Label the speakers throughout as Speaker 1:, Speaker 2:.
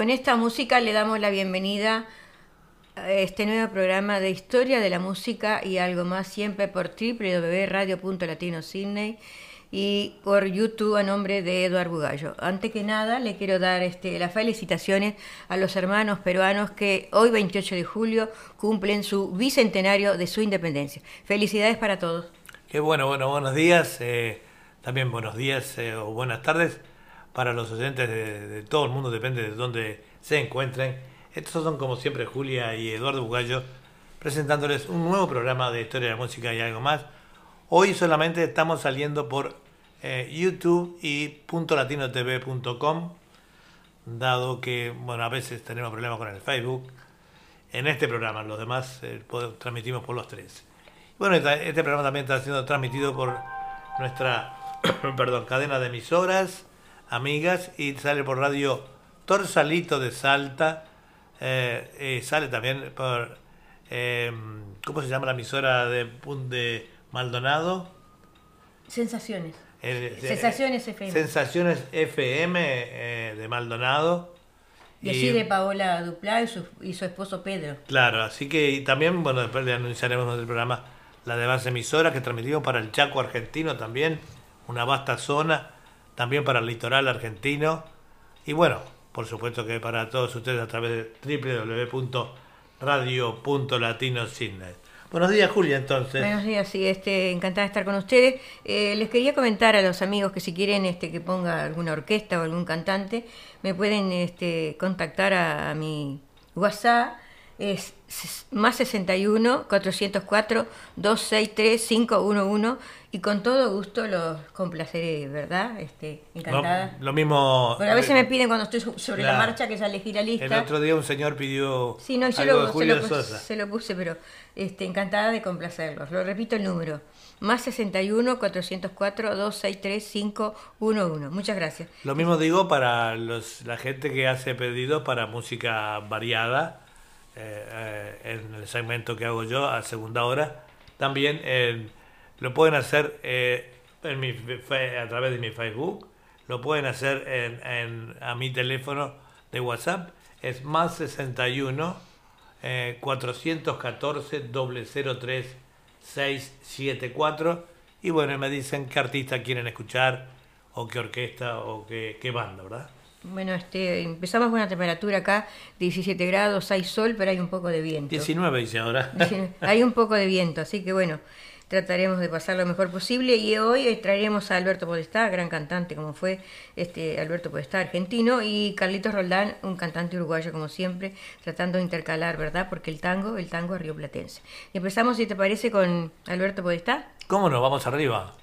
Speaker 1: con esta música le damos la bienvenida a este nuevo programa de historia de la música y algo más, siempre por www.radio.latino y por YouTube a nombre de Eduardo Bugallo. Antes que nada, le quiero dar este, las felicitaciones a los hermanos peruanos que hoy, 28 de julio, cumplen su bicentenario de su independencia. Felicidades para todos.
Speaker 2: Qué bueno, bueno, buenos días. Eh, también buenos días eh, o buenas tardes para los oyentes de, todo el mundo, depende de dónde se encuentren. Estos son como siempre Julia y Eduardo Bugallo presentándoles un nuevo programa de historia de la música y algo más. Hoy solamente estamos saliendo por eh, YouTube y puntolatino.tv.com, dado que, bueno, a veces tenemos problemas con el Facebook. En este programa, los demás eh, transmitimos por los tres. Bueno, este programa también está siendo transmitido por nuestra perdón, cadena de emisoras amigas y sale por radio Torsalito de Salta, eh, sale también por, em, ¿cómo se llama la emisora de, de Maldonado?
Speaker 1: Sensaciones. Sensaciones FM.
Speaker 2: Sensaciones FM eh, de Maldonado.
Speaker 1: Y, así de Paola Duplá y su, y su esposo Pedro.
Speaker 2: Claro, así que también, bueno, después le anunciaremos el programa la de base emisora que transmitimos para el Chaco argentino también, una vasta zona también para el litoral argentino y bueno, por supuesto que para todos ustedes a través de www.radio.latinosidney. Buenos días, Julia, entonces.
Speaker 1: Buenos días, sí, este, encantada de estar con ustedes. Eh, les quería comentar a los amigos que si quieren este, que ponga alguna orquesta o algún cantante, me pueden este, contactar a mi WhatsApp es más 61 404 263 511 y con todo gusto los complaceré, ¿verdad? Este, encantada.
Speaker 2: lo mismo.
Speaker 1: a veces me piden cuando estoy sobre la marcha que ya elegí la lista.
Speaker 2: El otro día un señor pidió
Speaker 1: sí, no, yo algo lo, de Julio se, lo puse, se lo puse, pero este, encantada de complacerlos. Lo repito el número. Más 61 404 263 511. Muchas gracias.
Speaker 2: Lo mismo digo para los, la gente que hace pedidos para música variada eh, eh, en el segmento que hago yo a segunda hora. También lo pueden hacer eh, en mi, a través de mi Facebook, lo pueden hacer en, a mi teléfono de WhatsApp, es más 61 414 003 674 y bueno, me dicen qué artista quieren escuchar o qué orquesta o qué, qué banda, ¿verdad?
Speaker 1: Bueno, este, empezamos con una temperatura acá, 17 grados, hay sol, pero hay un poco de viento.
Speaker 2: 19 dice ahora.
Speaker 1: Hay un poco de viento, así que bueno, trataremos de pasar lo mejor posible y hoy traeremos a Alberto Podestá, gran cantante como fue este Alberto Podestá, argentino, y Carlitos Roldán, un cantante uruguayo como siempre, tratando de intercalar, ¿verdad? Porque el tango, el tango es rioplatense. empezamos, si te parece, con Alberto Podestá.
Speaker 2: ¿Cómo no? Vamos arriba.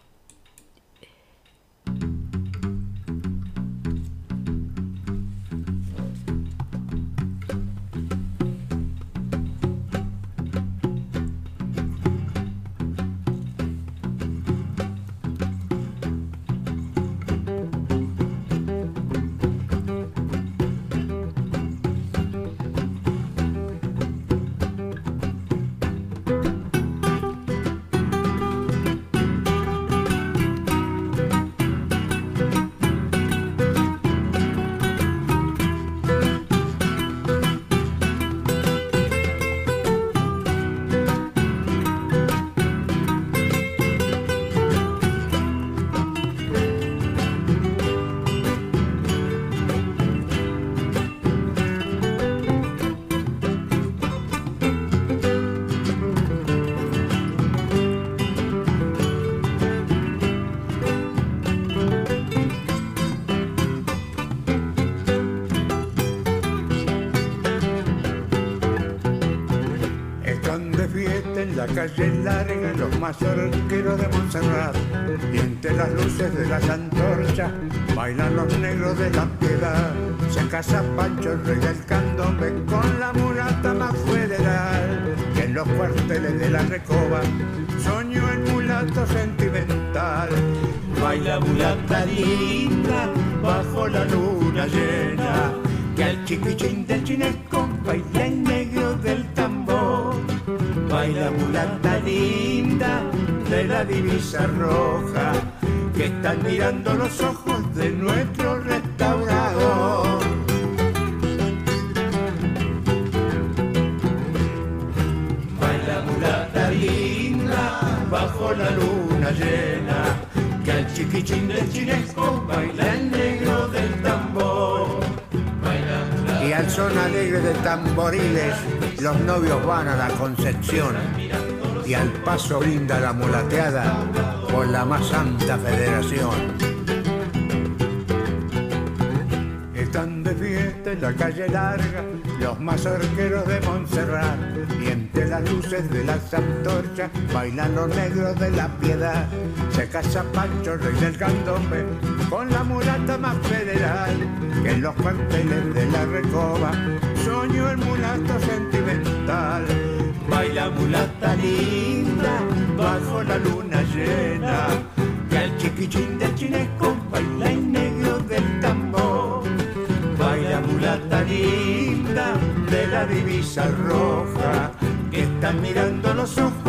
Speaker 3: Calle larga los mazorqueros de Montserrat. Y entre las luces de las antorchas bailan los negros de la piedad. Se casa Pancho el rey del candombe con la mulata más federal que en los cuarteles de la recoba soñó el mulato sentimental. Baila mulata linda bajo la luna llena que al chiquichín del chinesco de la divisa roja que están mirando los ojos de nuestro restaurador. Baila mulata linda bajo la luna llena, que al chiquichín del chinesco baila el negro del tambor. Y al son alegre de tamboriles, los novios van a la Concepción y al paso brinda la mulateada por la más santa federación. Están de fiesta en la calle larga los mazorqueros de Montserrat y entre las luces de las antorchas bailan los negros de la piedad. Se casa Pancho, rey del candombe, con la mulata más federal que en los cuarteles de la recoba soñó el mulato sentimental. Baila mulata linda bajo la luna llena, que el chiquichín del chinesco baila en negro del tambor. Baila mulata linda de la divisa roja, que está mirando los ojos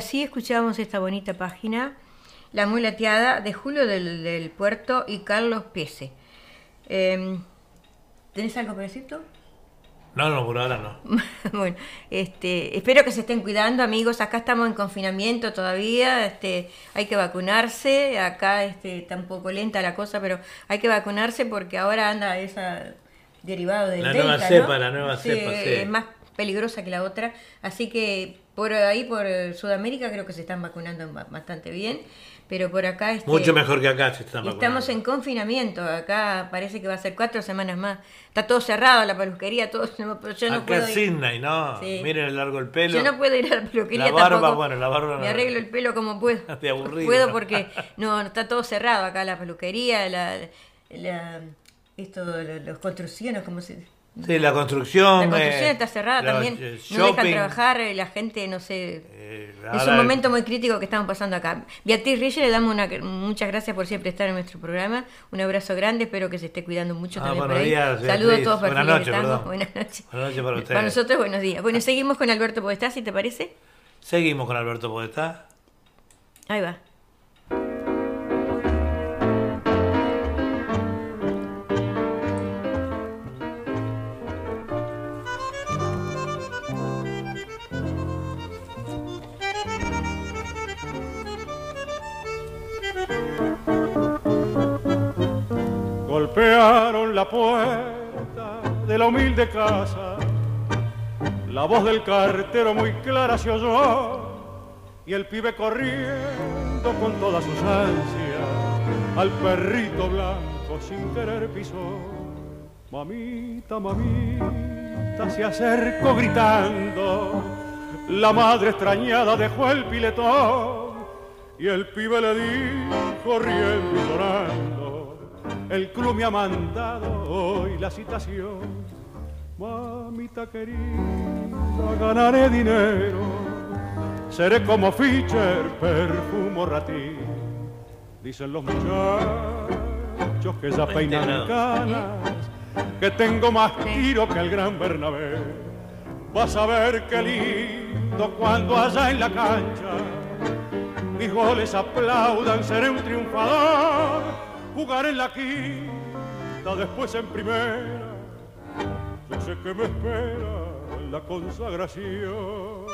Speaker 1: así escuchamos esta bonita página, La Mulateada, de Julio del, del Puerto y Carlos Pese. Eh, ¿Tenés algo para decir tú?
Speaker 2: No, no, por ahora no.
Speaker 1: bueno, este, espero que se estén cuidando, amigos. Acá estamos en confinamiento todavía. Este, hay que vacunarse. Acá este, está un poco lenta la cosa, pero hay que vacunarse porque ahora anda esa derivado del
Speaker 2: La
Speaker 1: Delta,
Speaker 2: nueva
Speaker 1: ¿no?
Speaker 2: cepa, la nueva
Speaker 1: Sí,
Speaker 2: cepa, sí.
Speaker 1: Es más peligrosa que la otra. Así que por ahí, por Sudamérica, creo que se están vacunando ba- bastante bien. Pero por acá... Este,
Speaker 2: Mucho mejor que acá se están
Speaker 1: Estamos en confinamiento, acá parece que va a ser cuatro semanas más. Está todo cerrado, la peluquería, todo. pero yo no
Speaker 2: acá
Speaker 1: puedo ir.
Speaker 2: Sydney, ¿no?
Speaker 1: Sí.
Speaker 2: Miren el largo el pelo.
Speaker 1: Yo no puedo ir a la peluquería
Speaker 2: La barba,
Speaker 1: tampoco.
Speaker 2: bueno, la barba no.
Speaker 1: Me arreglo el pelo como puedo.
Speaker 2: De aburrido.
Speaker 1: Puedo porque no está todo cerrado acá la peluquería, la, la esto, lo- los construcciones, como se
Speaker 2: Sí, la construcción.
Speaker 1: la construcción
Speaker 2: eh,
Speaker 1: está cerrada también, no dejan trabajar, eh, la gente no sé,
Speaker 2: eh,
Speaker 1: es un momento muy crítico que estamos pasando acá. Beatriz Reyes, le damos una, muchas gracias por siempre estar en nuestro programa. Un abrazo grande, espero que se esté cuidando mucho
Speaker 2: Ah,
Speaker 1: también por
Speaker 2: buenos
Speaker 1: ahí.
Speaker 2: días,
Speaker 1: Saludos a todos
Speaker 2: Buenas
Speaker 1: perfiles de
Speaker 2: noches.
Speaker 1: Buenas noches.
Speaker 2: Buenas noches para ustedes.
Speaker 1: Para nosotros, buenos días. Bueno, seguimos con Alberto Podestá, si te parece.
Speaker 2: Seguimos con Alberto Podestá.
Speaker 1: Ahí va.
Speaker 4: Golpearon la puerta de la humilde casa, la voz del cartero muy clara se oyó y el pibe corriendo con todas sus ansias al perrito blanco sin querer pisó. Mamita, mamita, se acercó gritando, la madre extrañada dejó el piletón y el pibe le dijo riendo y llorando, el club me ha mandado hoy la citación. Mamita querida, ganaré dinero, seré como Fischer, perfumo ratín. Dicen los muchachos que ya peinan canas, que tengo más tiro que el gran Bernabé. Vas a ver qué lindo cuando allá en la cancha mis goles aplaudan, seré un triunfador, jugaré en la quinta, después en primera, yo sé que me espera la consagración.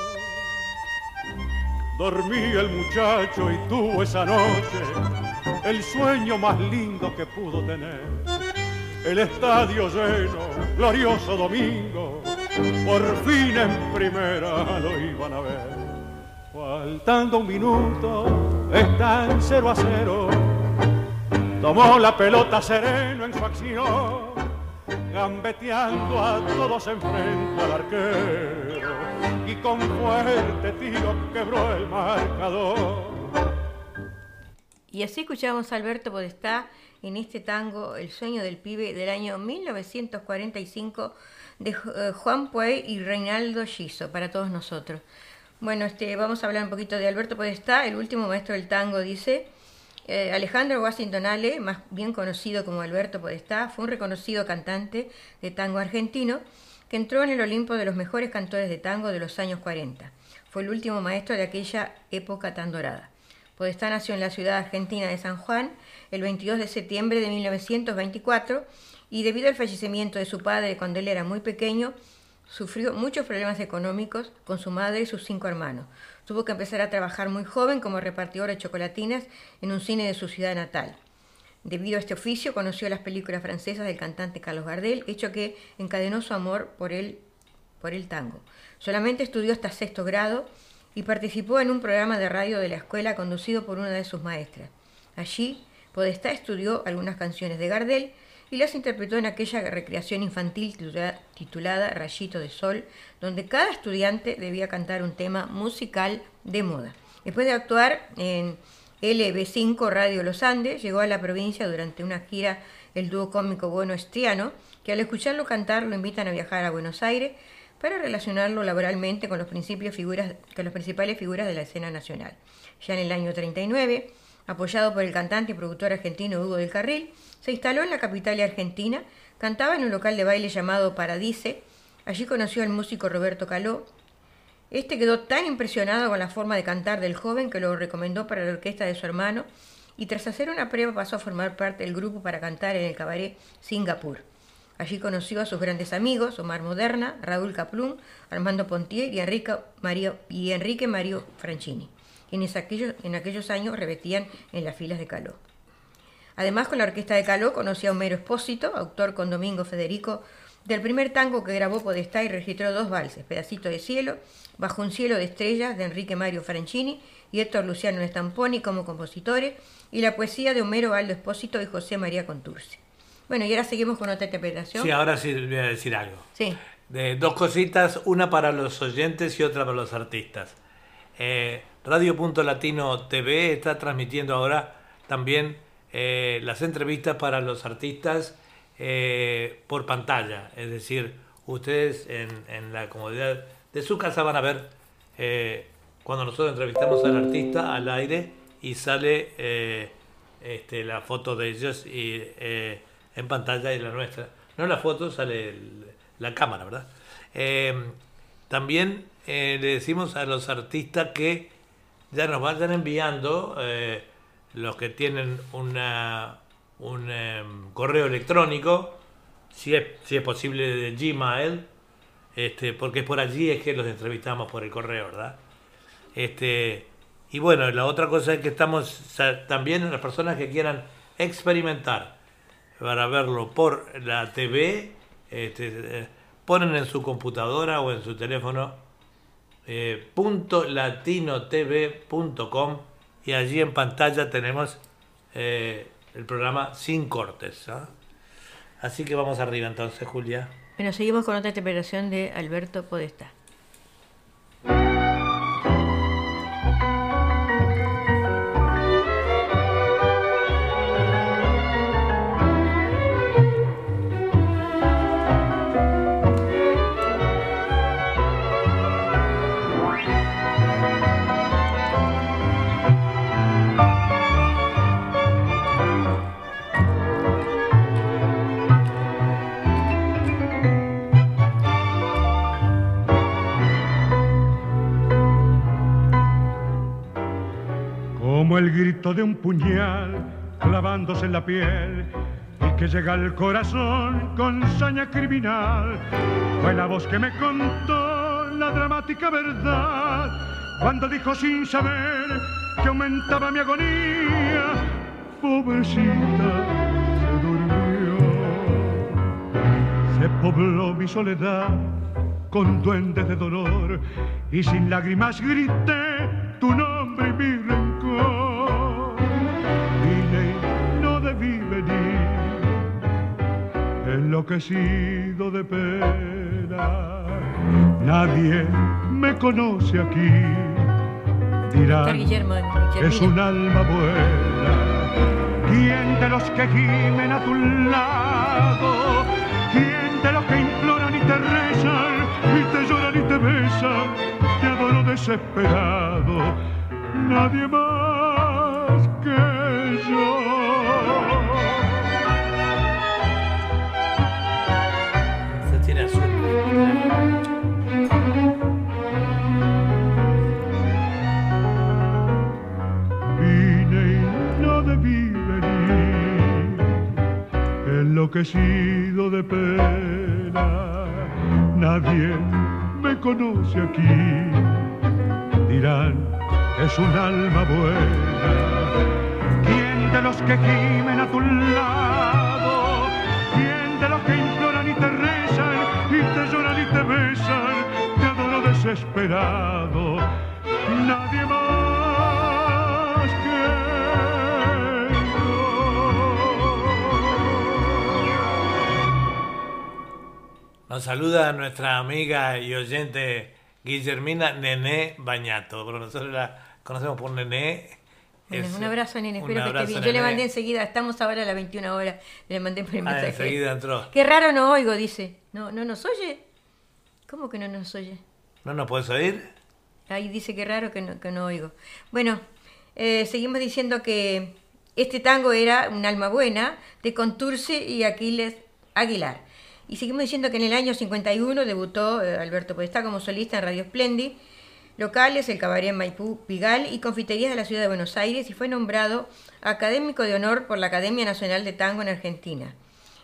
Speaker 4: Dormí el muchacho y tuvo esa noche el sueño más lindo que pudo tener. El estadio lleno, glorioso domingo, por fin en primera lo iban a ver. Faltando un minuto, están cero a cero. Tomó la pelota sereno en su acción, gambeteando a todos enfrente al arquero. Y con fuerte tiro quebró el marcador.
Speaker 1: Y así escuchamos a Alberto Podestá en este tango El sueño del pibe del año 1945 de eh, Juan Puey y Reinaldo Giso para todos nosotros. Bueno, este, vamos a hablar un poquito de Alberto Podestá, el último maestro del tango, dice. Eh, Alejandro Washington Ale, más bien conocido como Alberto Podestá, fue un reconocido cantante de tango argentino. que entró en el Olimpo de los mejores cantores de tango de los años 40. Fue el último maestro de aquella época tan dorada. Podestá nació en la ciudad argentina de San Juan el 22 de septiembre de 1924 y debido al fallecimiento de su padre cuando él era muy pequeño, sufrió muchos problemas económicos con su madre y sus cinco hermanos. Tuvo que empezar a trabajar muy joven como repartidor de chocolatinas en un cine de su ciudad natal. Debido a este oficio conoció las películas francesas del cantante Carlos Gardel, hecho que encadenó su amor por el, por el tango. Solamente estudió hasta sexto grado y participó en un programa de radio de la escuela conducido por una de sus maestras. Allí, Podestá estudió algunas canciones de Gardel y las interpretó en aquella recreación infantil titulada Rayito de Sol, donde cada estudiante debía cantar un tema musical de moda. Después de actuar en LB5 Radio Los Andes, llegó a la provincia durante una gira el dúo cómico Bueno Estriano, que al escucharlo cantar lo invitan a viajar a Buenos Aires para relacionarlo laboralmente con los, principios figuras, con las principales figuras de la escena nacional. Ya en el año 39, apoyado por el cantante y productor argentino Hugo del Carril, se instaló en la capital argentina, cantaba en un local de baile llamado Paradice, allí conoció al músico Roberto Caló, este quedó tan impresionado con la forma de cantar del joven que lo recomendó para la orquesta de su hermano y tras hacer una prueba pasó a formar parte del grupo para cantar en el cabaret Singapur. Allí conoció a sus grandes amigos, Omar Moderna, Raúl Caplún, Armando Pontier y Enrique Mario, y Franchini, quienes aquellos, en aquellos años repetían en las filas de Caló. Además, con la orquesta de Caló conoció a Homero Espósito, autor con Domingo Federico del primer tango que grabó Podestá y registró dos valses, Pedacito de Cielo, Bajo un cielo de estrellas de Enrique Mario Franchini y Héctor Luciano Stamponi como compositores, y la poesía de Homero Aldo Espósito y José María Conturce. Bueno, y ahora seguimos con otra interpretación.
Speaker 2: Sí, ahora sí voy a decir algo.
Speaker 1: Sí.
Speaker 2: De dos cositas, una para los oyentes y otra para los artistas. Eh, Radio Punto Latino TV está transmitiendo ahora también eh, las entrevistas para los artistas eh, por pantalla, es decir, ustedes en, la comodidad de su casa van a ver eh, cuando nosotros entrevistamos al artista al aire y sale este, la foto de ellos y, en pantalla y la nuestra. No la foto, sale la cámara, ¿verdad? también le decimos a los artistas que ya nos vayan enviando los que tienen una, un em, correo electrónico, si es, si es posible de Gmail, este, porque por allí es que los entrevistamos por el correo, ¿verdad? Este, y bueno, la otra cosa es que estamos también las personas que quieran experimentar para verlo por la TV, este, eh, ponen en su computadora o en su teléfono eh, latinotv.com y allí en pantalla tenemos eh, el programa sin cortes. ¿ah? Así que vamos arriba entonces, Julia.
Speaker 1: Bueno, seguimos con otra interpretación de Alberto Podestá.
Speaker 5: Puñal clavándose en la piel y que llega al corazón con saña criminal. Fue la voz que me contó la dramática verdad cuando dijo sin saber que aumentaba mi agonía. Pobrecita, se durmió, se pobló mi soledad con duendes de dolor y sin lágrimas grité tu nombre enloquecido de pena. Nadie me conoce aquí, dirán es un alma buena. ¿Quién de los que gimen a tu lado? ¿Quién de los que imploran y te rezan? y te lloran y te besan, te adoro desesperado, nadie más que yo. Enloquecido de pena. Nadie me conoce aquí. Dirán, es un alma buena. ¿Quién de los que gimen a tu lado? ¿Quién de los que imploran y te rezan y te lloran y te besan? Te adoro desesperado. Nadie más
Speaker 2: Nos saluda nuestra amiga y oyente Guillermina Nené Bañato. Nosotros la conocemos por Nené.
Speaker 1: Bueno, un abrazo, nene. Espero que esté bien. Yo le mandé enseguida, estamos ahora a las 21 horas. Le mandé por el
Speaker 2: Ah,
Speaker 1: mensaje.
Speaker 2: enseguida entró.
Speaker 1: Qué raro no oigo, dice. ¿No, ¿No nos oye? ¿Cómo que no nos oye?
Speaker 2: ¿No nos puedes oír?
Speaker 1: Ahí dice que raro que no, que no oigo. Bueno, eh, seguimos diciendo que este tango era un alma buena de Conturce y Aquiles Aguilar. Y seguimos diciendo que en el año 51 debutó eh, Alberto Podestá como solista en Radio Splendid, locales, el Cabaret Maipú Pigal y confiterías de la ciudad de Buenos Aires y fue nombrado académico de honor por la Academia Nacional de Tango en Argentina.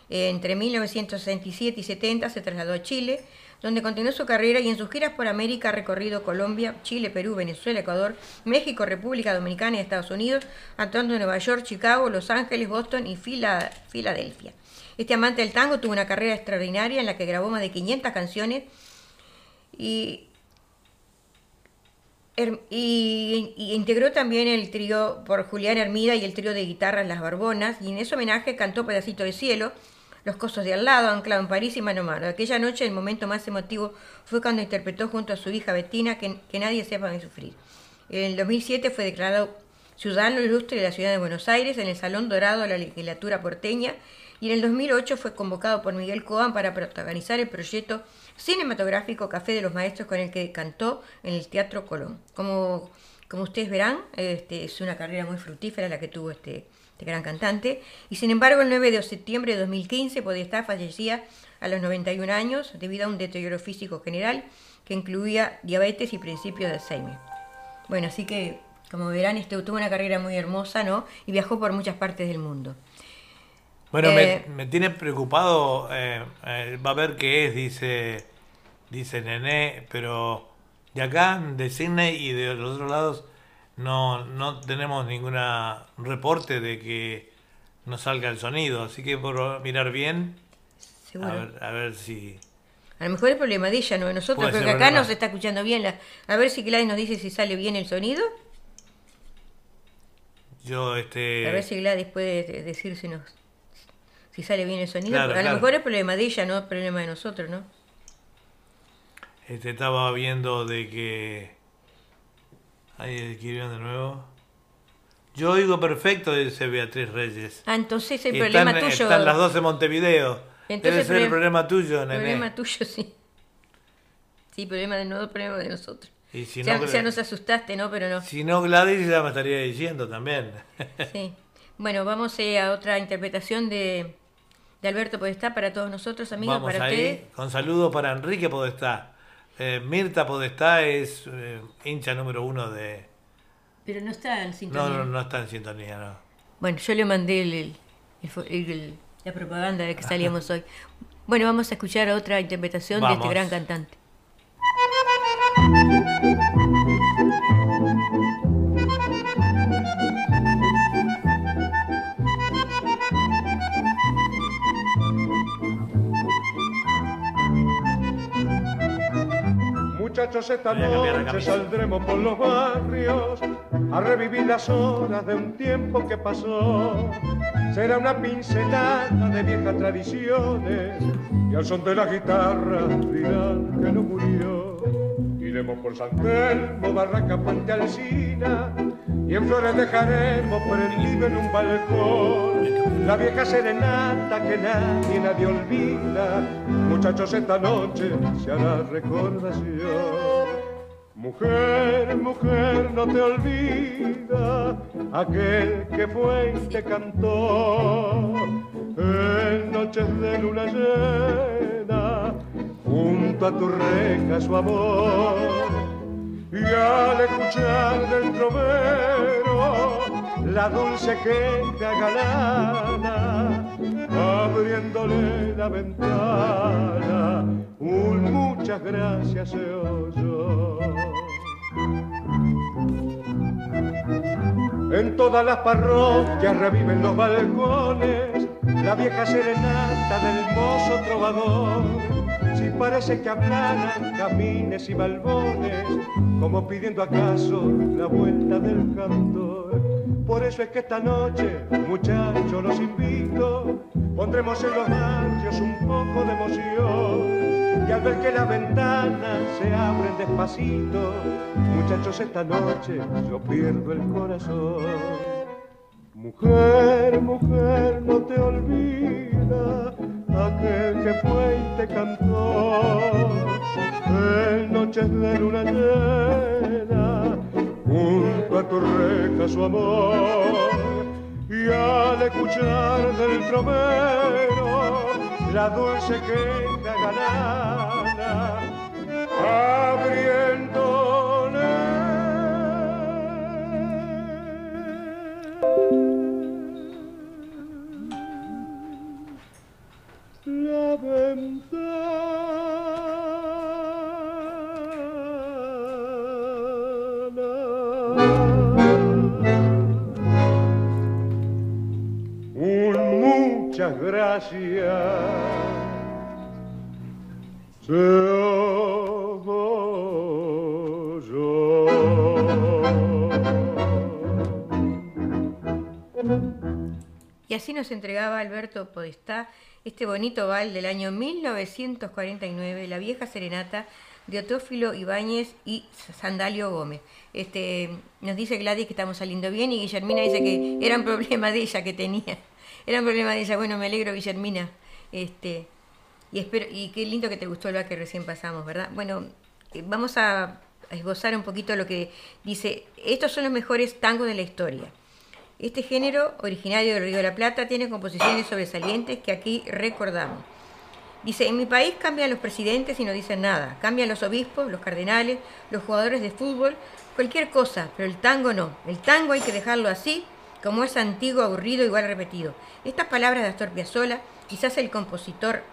Speaker 1: Eh, Entre 1967 y 70 se trasladó a Chile, donde continuó su carrera y en sus giras por América ha recorrido Colombia, Chile, Perú, Venezuela, Ecuador, México, República Dominicana y Estados Unidos, actuando en Nueva York, Chicago, Los Ángeles, Boston y Fila- Filadelfia. Este amante del tango tuvo una carrera extraordinaria en la que grabó más de 500 canciones y integró también el trío por Julián Hermida y el trío de guitarras Las Barbonas, y en ese homenaje cantó Pedacito de Cielo, Los Cosos de Al lado, Anclado en París y Mano Mano. Aquella noche el momento más emotivo fue cuando interpretó junto a su hija Bettina Que, que nadie sepa de sufrir. En el 2007 fue declarado ciudadano ilustre de la ciudad de Buenos Aires en el Salón Dorado de la legislatura porteña y en el 2008 fue convocado por Miguel Coan para protagonizar el proyecto cinematográfico Café de los Maestros con el que cantó en el Teatro Colón. Como, como ustedes verán, este, es una carrera muy fructífera la que tuvo este, este gran cantante y sin embargo el 9 de septiembre de 2015 Podestá fallecía a los 91 años debido a un deterioro físico general que incluía diabetes y principios de Alzheimer. Bueno, así que, como verán, este, tuvo una carrera muy hermosa, ¿no? Y viajó por muchas partes del mundo.
Speaker 2: Bueno,
Speaker 1: Eh,
Speaker 2: me, me tiene preocupado, eh, eh, va a ver qué es, dice, dice Nené, pero de acá, de Sydney y de los otros lados, no, no tenemos ningún reporte de que no salga el sonido, así que por mirar bien,
Speaker 1: Seguro.
Speaker 2: a ver, a ver si...
Speaker 1: A lo mejor el problema de ella, no de nosotros, porque acá
Speaker 2: problema.
Speaker 1: no se está escuchando bien. La... A ver si Gladys nos dice si sale bien el sonido.
Speaker 2: Yo,
Speaker 1: A
Speaker 2: este...
Speaker 1: ver si Gladys puede de- decir si, sale bien el sonido.
Speaker 2: Claro,
Speaker 1: a lo mejor es problema de ella, no es problema de nosotros, ¿no?
Speaker 2: Este, estaba viendo de que... Ahí escribieron de nuevo. Yo oigo perfecto, dice Beatriz Reyes.
Speaker 1: Ah, entonces el
Speaker 2: Y
Speaker 1: problema
Speaker 2: están,
Speaker 1: tuyo.
Speaker 2: Están las dos en Montevideo.
Speaker 1: Entonces,
Speaker 2: Debe ser el
Speaker 1: problema-
Speaker 2: tuyo, nene.
Speaker 1: problema tuyo, sí. Sí, problema de no, problema de nosotros.
Speaker 2: Y si
Speaker 1: ya,
Speaker 2: no,
Speaker 1: ya nos asustaste, ¿no? Pero no.
Speaker 2: Si no, Gladys ya me estaría diciendo también.
Speaker 1: Sí. Bueno, vamos eh, a otra interpretación de, de Alberto Podestá para todos nosotros, amigos,
Speaker 2: Vamos
Speaker 1: para
Speaker 2: ahí,
Speaker 1: ustedes.
Speaker 2: con saludos para Enrique Podestá. Eh, Mirta Podestá es eh, hincha número uno de...
Speaker 1: Pero no está en sintonía.
Speaker 2: No, no, no está en sintonía, no.
Speaker 1: Bueno, yo le mandé el, el- el la propaganda de que salíamos hoy. Bueno, vamos a escuchar otra interpretación de este gran cantante.
Speaker 5: Muchachos, esta noche saldremos por los barrios a revivir las horas de un tiempo que pasó. Será una pincelada de viejas tradiciones y al son de la guitarra dirán que no murió. Iremos por San Telmo, Barranca, Puente Alsina y en flores dejaremos prendido en un balcón la vieja serenata que nadie, nadie olvida. Muchachos, esta noche se hará recordación. Mujer, mujer, no te olvida aquel que fue y te cantó en noches de luna llena junto a tu reja su amor. Y al escuchar del trovero la dulce queja galana,
Speaker 6: abriéndole la ventana, un muchas gracias se oyó. En todas las parroquias reviven los balcones la vieja serenata del mozo trovador. Parece que hablaran camines y balbones, como pidiendo acaso la vuelta del cantor. Por eso es que esta noche, muchachos, los invito, pondremos en los barrios un poco de emoción. Y al ver que las ventanas se abren despacito, muchachos, esta noche yo pierdo el corazón. Mujer, mujer, no te olvida aquel que fue y te cantó en noches de luna llena junto a tu reja su amor. Y al escuchar del tromero la dulce queja ganada abriéndole Un muchas gracias.
Speaker 1: Y así nos entregaba Alberto Podestá este bonito bal del año 1949, La vieja serenata de Otófilo Ibáñez y Sandalio Gómez. Este, nos dice Gladys que estamos saliendo bien y Guillermina dice que era un problema de ella que tenía. Era un problema de ella. Bueno, me alegro, Guillermina. Este, y, espero, y qué lindo que te gustó el que recién pasamos, ¿verdad? Bueno, eh, vamos a esbozar un poquito lo que dice. Estos son los mejores tangos de la historia. Este género, originario del Río de la Plata, tiene composiciones sobresalientes que aquí recordamos. Dice, en mi país cambian los presidentes y no dicen nada. Cambian los obispos, los cardenales, los jugadores de fútbol, cualquier cosa, pero el tango no. El tango hay que dejarlo así, como es antiguo, aburrido, igual repetido. Estas palabras de Astor Piazzolla, quizás el compositor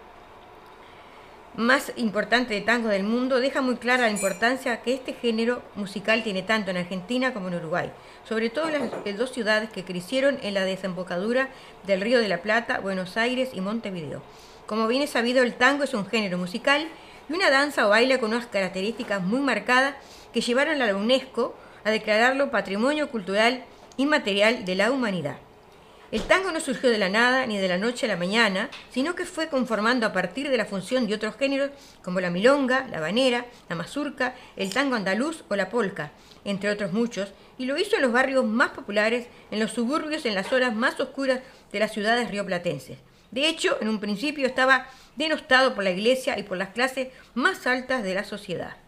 Speaker 1: más importante de tango del mundo, deja muy clara la importancia que este género musical tiene tanto en Argentina como en Uruguay, sobre todo en las dos ciudades que crecieron en la desembocadura del Río de la Plata, Buenos Aires y Montevideo. Como bien es sabido, el tango es un género musical y una danza o baile con unas características muy marcadas que llevaron a la UNESCO a declararlo Patrimonio Cultural Inmaterial de la Humanidad. El tango no surgió de la nada ni de la noche a la mañana, sino que fue conformando a partir de la función de otros géneros como la milonga, la banera, la mazurca, el tango andaluz o la polca, entre otros muchos, y lo hizo en los barrios más populares, en los suburbios, en las horas más oscuras de las ciudades rioplatenses. De hecho, en un principio estaba denostado por la iglesia y por las clases más altas de la sociedad.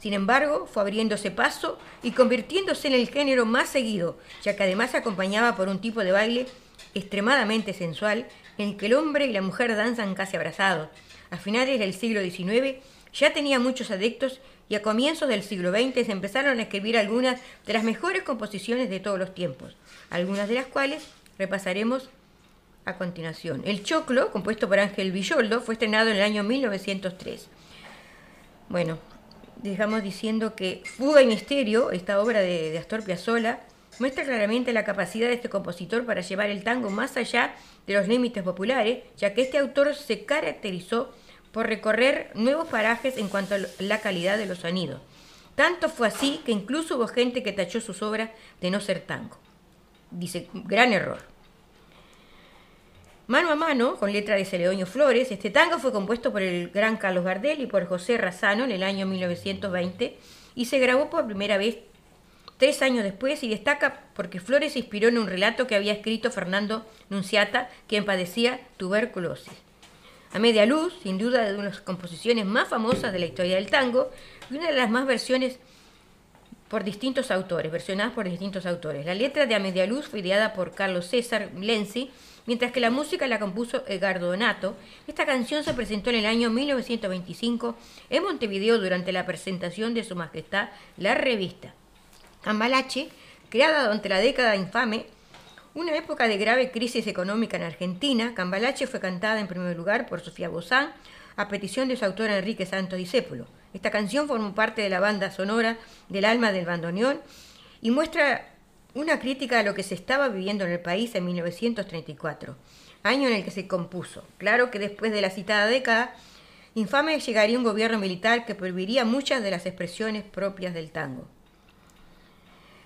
Speaker 1: Sin embargo, fue abriéndose paso y convirtiéndose en el género más seguido, ya que además se acompañaba por un tipo de baile extremadamente sensual en el que el hombre y la mujer danzan casi abrazados. A finales del siglo XIX ya tenía muchos adeptos y a comienzos del siglo XX se empezaron a escribir algunas de las mejores composiciones de todos los tiempos, algunas de las cuales repasaremos a continuación. El Choclo, compuesto por Ángel Villoldo, fue estrenado en el año 1903. Bueno, dejamos diciendo que Fuga y Misterio, esta obra de, Astor Piazzolla, muestra claramente la capacidad de este compositor para llevar el tango más allá de los límites populares, ya que este autor se caracterizó por recorrer nuevos parajes en cuanto a la calidad de los sonidos. Tanto fue así que incluso hubo gente que tachó sus obras de no ser tango. Dice, gran error. Mano a mano, con letra de Celedonio Flores, este tango fue compuesto por el gran Carlos Gardel y por José Razano en el año 1920 y se grabó por primera vez tres años después y destaca porque Flores se inspiró en un relato que había escrito Fernando Nunciata, quien padecía tuberculosis. A media luz, sin duda de una de las composiciones más famosas de la historia del tango y una de las más versiones por distintos autores, versionadas por distintos autores. La letra de A Media Luz fue ideada por Carlos César Lenzi mientras que la música la compuso Edgardo Donato. Esta canción se presentó en el año 1925 en Montevideo durante la presentación de Su Majestad la revista. Cambalache, creada durante la década infame, Una época de grave crisis económica en Argentina, Cambalache fue cantada en primer lugar por Sofía Bozán a petición de su autor Enrique Santos Discépolo. Esta canción formó parte de la banda sonora del alma del bandoneón y muestra una crítica a lo que se estaba viviendo en el país en 1934, año en el que se compuso. Claro que después de la citada década, infame llegaría un gobierno militar que prohibiría muchas de las expresiones propias del tango.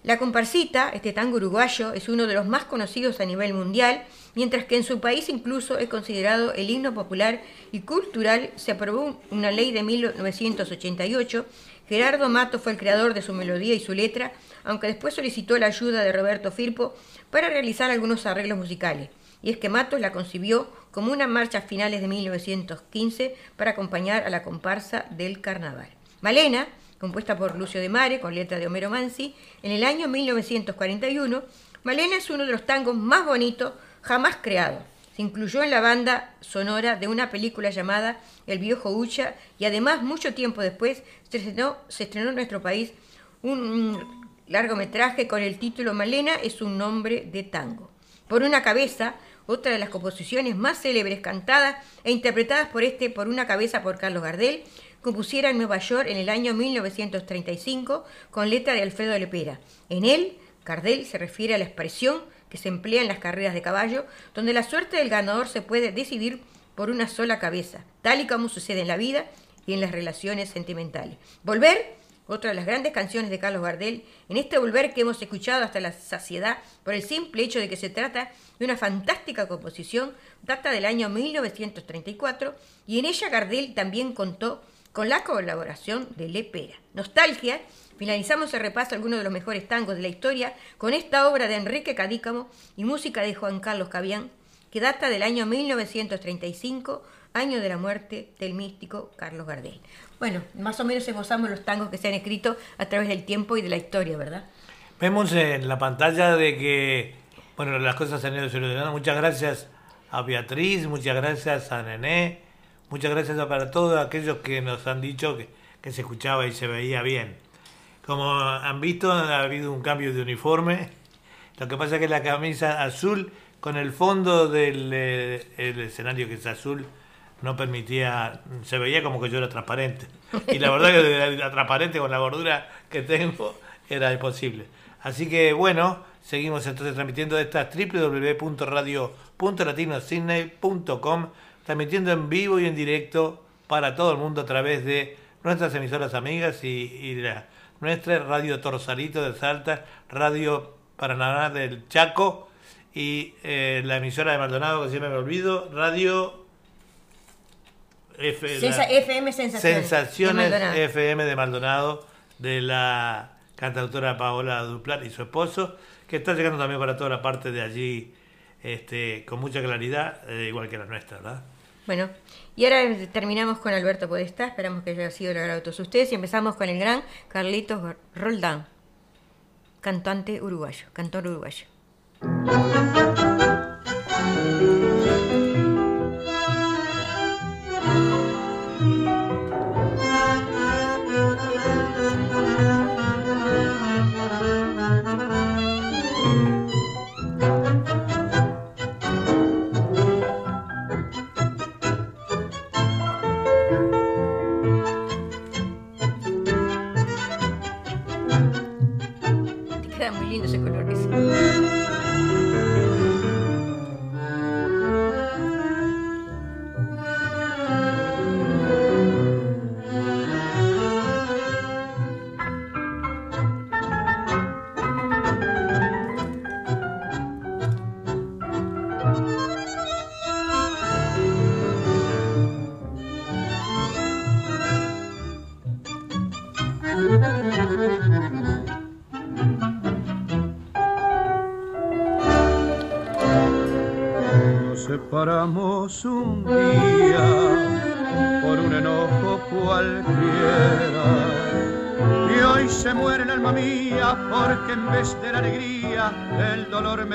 Speaker 1: La comparsita, este tango uruguayo, es uno de los más conocidos a nivel mundial, mientras que en su país incluso es considerado el himno popular y cultural. Se aprobó una ley de 1988. Gerardo Mato fue el creador de su melodía y su letra, aunque después solicitó la ayuda de Roberto Firpo para realizar algunos arreglos musicales. Y es que Matos la concibió como una marcha a finales de 1915 para acompañar a la comparsa del carnaval. Malena, compuesta por Lucio de Mare con letra de Homero Mansi, en el año 1941, Malena es uno de los tangos más bonitos jamás creados. Se incluyó en la banda sonora de una película llamada El viejo Ucha y además mucho tiempo después se estrenó, en nuestro país un largometraje con el título Malena es un nombre de tango. Por una cabeza, otra de las composiciones más célebres cantadas e interpretadas por este por una cabeza por Carlos Gardel, compusiera en Nueva York en el año 1935 con letra de Alfredo Lepera. En él, Cardel se refiere a la expresión que se emplea en las carreras de caballo, donde la suerte del ganador se puede decidir por una sola cabeza, tal y como sucede en la vida y en las relaciones sentimentales. Volver, otra de las grandes canciones de Carlos Gardel, en este volver que hemos escuchado hasta la saciedad por el simple hecho de que se trata de una fantástica composición, data del año 1934 y en ella Gardel también contó con la colaboración de Lepera. Nostalgia, finalizamos el repaso de algunos de los mejores tangos de la historia con esta obra de Enrique Cadícamo y música de Juan Carlos Cabián, que data del año 1935, año de la muerte del místico Carlos Gardel. Bueno, más o menos esbozamos los tangos que se han escrito a través del tiempo y de la historia, ¿verdad?
Speaker 2: Vemos en la pantalla de que, bueno, las cosas han ido solucionando. Muchas gracias a Beatriz, muchas gracias a Nené, Muchas gracias para todos aquellos que nos han dicho que, se escuchaba y se veía bien. Como han visto, ha habido un cambio de uniforme. Lo que pasa es que la camisa azul con el fondo del eh, escenario que es azul no permitía, se veía como que yo era transparente. Y la verdad que era transparente con la gordura que tengo era imposible. Así que bueno, seguimos entonces transmitiendo estas www.radio.latinosidney.com transmitiendo en vivo y en directo para todo el mundo a través de nuestras emisoras amigas y, la, nuestra Radio Torsalito de Salta, Radio Paraná del Chaco y eh, la emisora de Maldonado, que siempre me olvido, Radio
Speaker 1: FM Sensaciones,
Speaker 2: Sensaciones de FM de Maldonado, de la cantautora Paola Duplar y su esposo, que está llegando también para toda la parte de allí este, con mucha claridad, eh, igual que la nuestra, ¿verdad?
Speaker 1: Bueno, y ahora terminamos con Alberto Podestá, esperamos que haya sido de todos ustedes y empezamos con el gran Carlitos Roldán, cantante uruguayo, cantor uruguayo.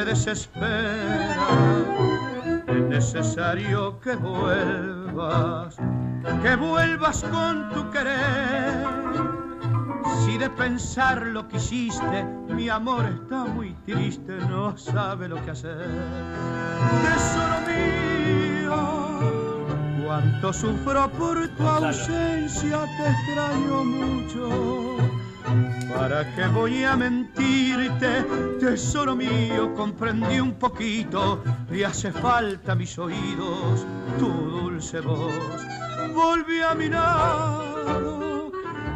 Speaker 5: Desespera. Es necesario que vuelvas, que vuelvas con tu querer. Si de pensar lo que hiciste, mi amor está muy triste, no sabe lo que hacer. Tesoro mío, cuánto sufro por tu ausencia, te extraño mucho. ¿Para qué voy a mentirte? Tesoro mío, comprendí un poquito, le hace falta mis oídos tu dulce voz. Volví a mirar,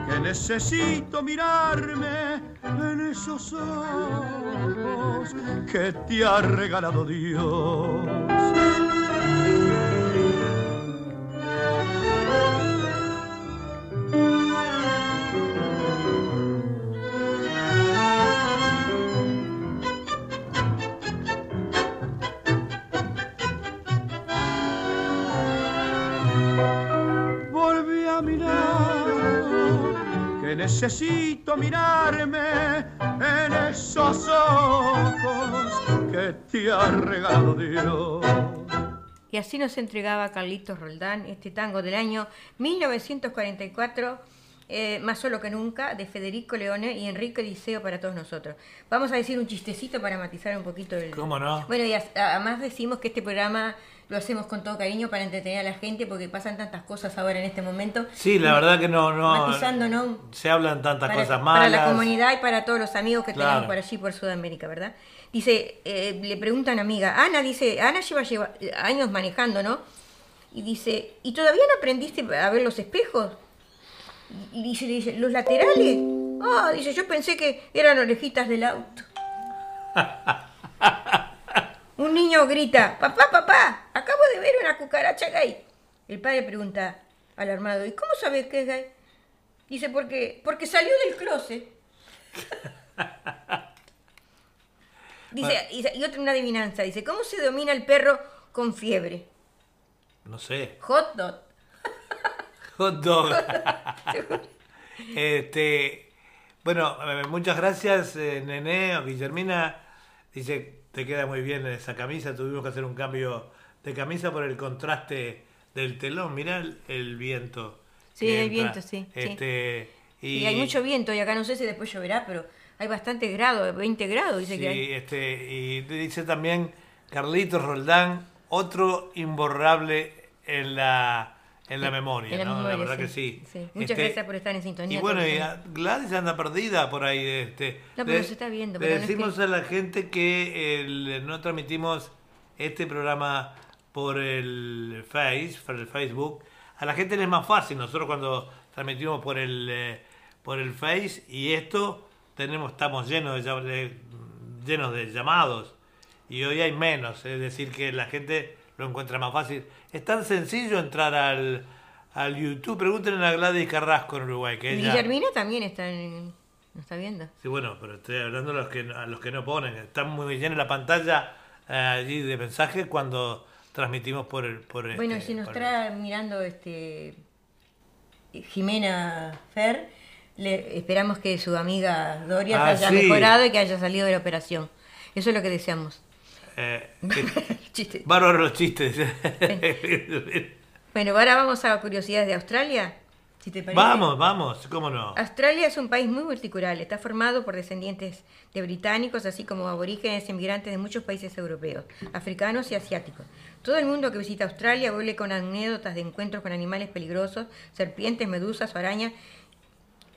Speaker 5: que necesito mirarme en esos ojos que te ha regalado Dios. Necesito mirarme en esos ojos que te ha regalado Dios.
Speaker 1: Y así nos entregaba Carlitos Roldán este tango del año 1944, eh, Más solo que nunca, de Federico Leone y Enrique Diceo para todos nosotros. Vamos a decir un chistecito para matizar un poquito el...
Speaker 2: ¿Cómo no?
Speaker 1: Bueno, y además decimos que este programa lo hacemos con todo cariño para entretener a la gente porque pasan tantas cosas ahora en este momento.
Speaker 2: Sí, la verdad que no, no
Speaker 1: Matizando, ¿no?
Speaker 2: se hablan tantas
Speaker 1: para,
Speaker 2: cosas
Speaker 1: para
Speaker 2: malas.
Speaker 1: la comunidad y para todos los amigos que
Speaker 2: Claro.
Speaker 1: tenemos por allí, por Sudamérica, ¿verdad? Dice, eh, le pregunta a una amiga, Ana dice, Ana lleva, lleva años manejando, ¿no? Y dice, ¿y todavía no aprendiste a ver los espejos? Y dice, le dice, ¿los laterales? Ah, dice, yo pensé que eran orejitas del auto. Un niño grita, papá, papá, acabo de ver una cucaracha gay. El padre pregunta alarmado, ¿y cómo sabes que es gay? Dice, porque, porque salió del closet. Dice, y, y otra una adivinanza, dice, ¿cómo se domina el perro con fiebre?
Speaker 2: No sé.
Speaker 1: Hot dog.
Speaker 2: Hot dog. este, bueno, eh, muchas gracias, eh, Nené o Guillermina. Dice, te queda muy bien esa camisa. Tuvimos que hacer un cambio de camisa por el contraste del telón. Mirá el, el viento.
Speaker 1: Sí,
Speaker 2: entra.
Speaker 1: viento, sí, sí.
Speaker 2: Este, y,
Speaker 1: Y, hay mucho viento y acá no sé si después lloverá, pero hay bastante grado, 20 grados dice que hay.
Speaker 2: Este, y dice también Carlitos Roldán, otro imborrable en la, en la memoria,
Speaker 1: En la
Speaker 2: ¿no?
Speaker 1: memoria,
Speaker 2: verdad
Speaker 1: sí,
Speaker 2: que sí.
Speaker 1: sí. Muchas
Speaker 2: Este,
Speaker 1: gracias por estar en sintonía
Speaker 2: Y bueno, y Gladys anda perdida por ahí. Este,
Speaker 1: No, pero se está viendo,
Speaker 2: Le
Speaker 1: pero no es
Speaker 2: decimos
Speaker 1: que-
Speaker 2: a la gente que el- no transmitimos este programa por el Face, por el Facebook. A la gente le es más fácil. Nosotros cuando transmitimos por el eh, por el Face y esto tenemos estamos llenos de- llenos de llamados y hoy hay menos, es decir que la gente lo encuentra más fácil. Es tan sencillo entrar al, al YouTube. Pregúntenle a Gladys Carrasco en Uruguay que ella
Speaker 1: Guillermina también está en, ¿no está viendo?
Speaker 2: Sí, bueno, pero estoy hablando a los que, a los que no ponen. Está muy bien en la pantalla eh, allí de mensaje cuando transmitimos por el... Por
Speaker 1: Bueno,
Speaker 2: este,
Speaker 1: si nos
Speaker 2: el-
Speaker 1: está mirando este Jimena Fer, le esperamos que su amiga Doria
Speaker 2: Ah,
Speaker 1: haya
Speaker 2: sí.
Speaker 1: mejorado y que haya salido de la operación. Eso es lo que deseamos.
Speaker 2: Eh,
Speaker 1: Chiste.
Speaker 2: Los chistes.
Speaker 1: Bueno, ahora vamos a curiosidades de Australia. Si te parece.
Speaker 2: vamos, vamos, cómo no.
Speaker 1: Australia es un país muy multicultural, está formado por descendientes de británicos, así como aborígenes inmigrantes de muchos países europeos, africanos y asiáticos. Todo el mundo que visita Australia vuelve con anécdotas de encuentros con animales peligrosos, serpientes, medusas o arañas.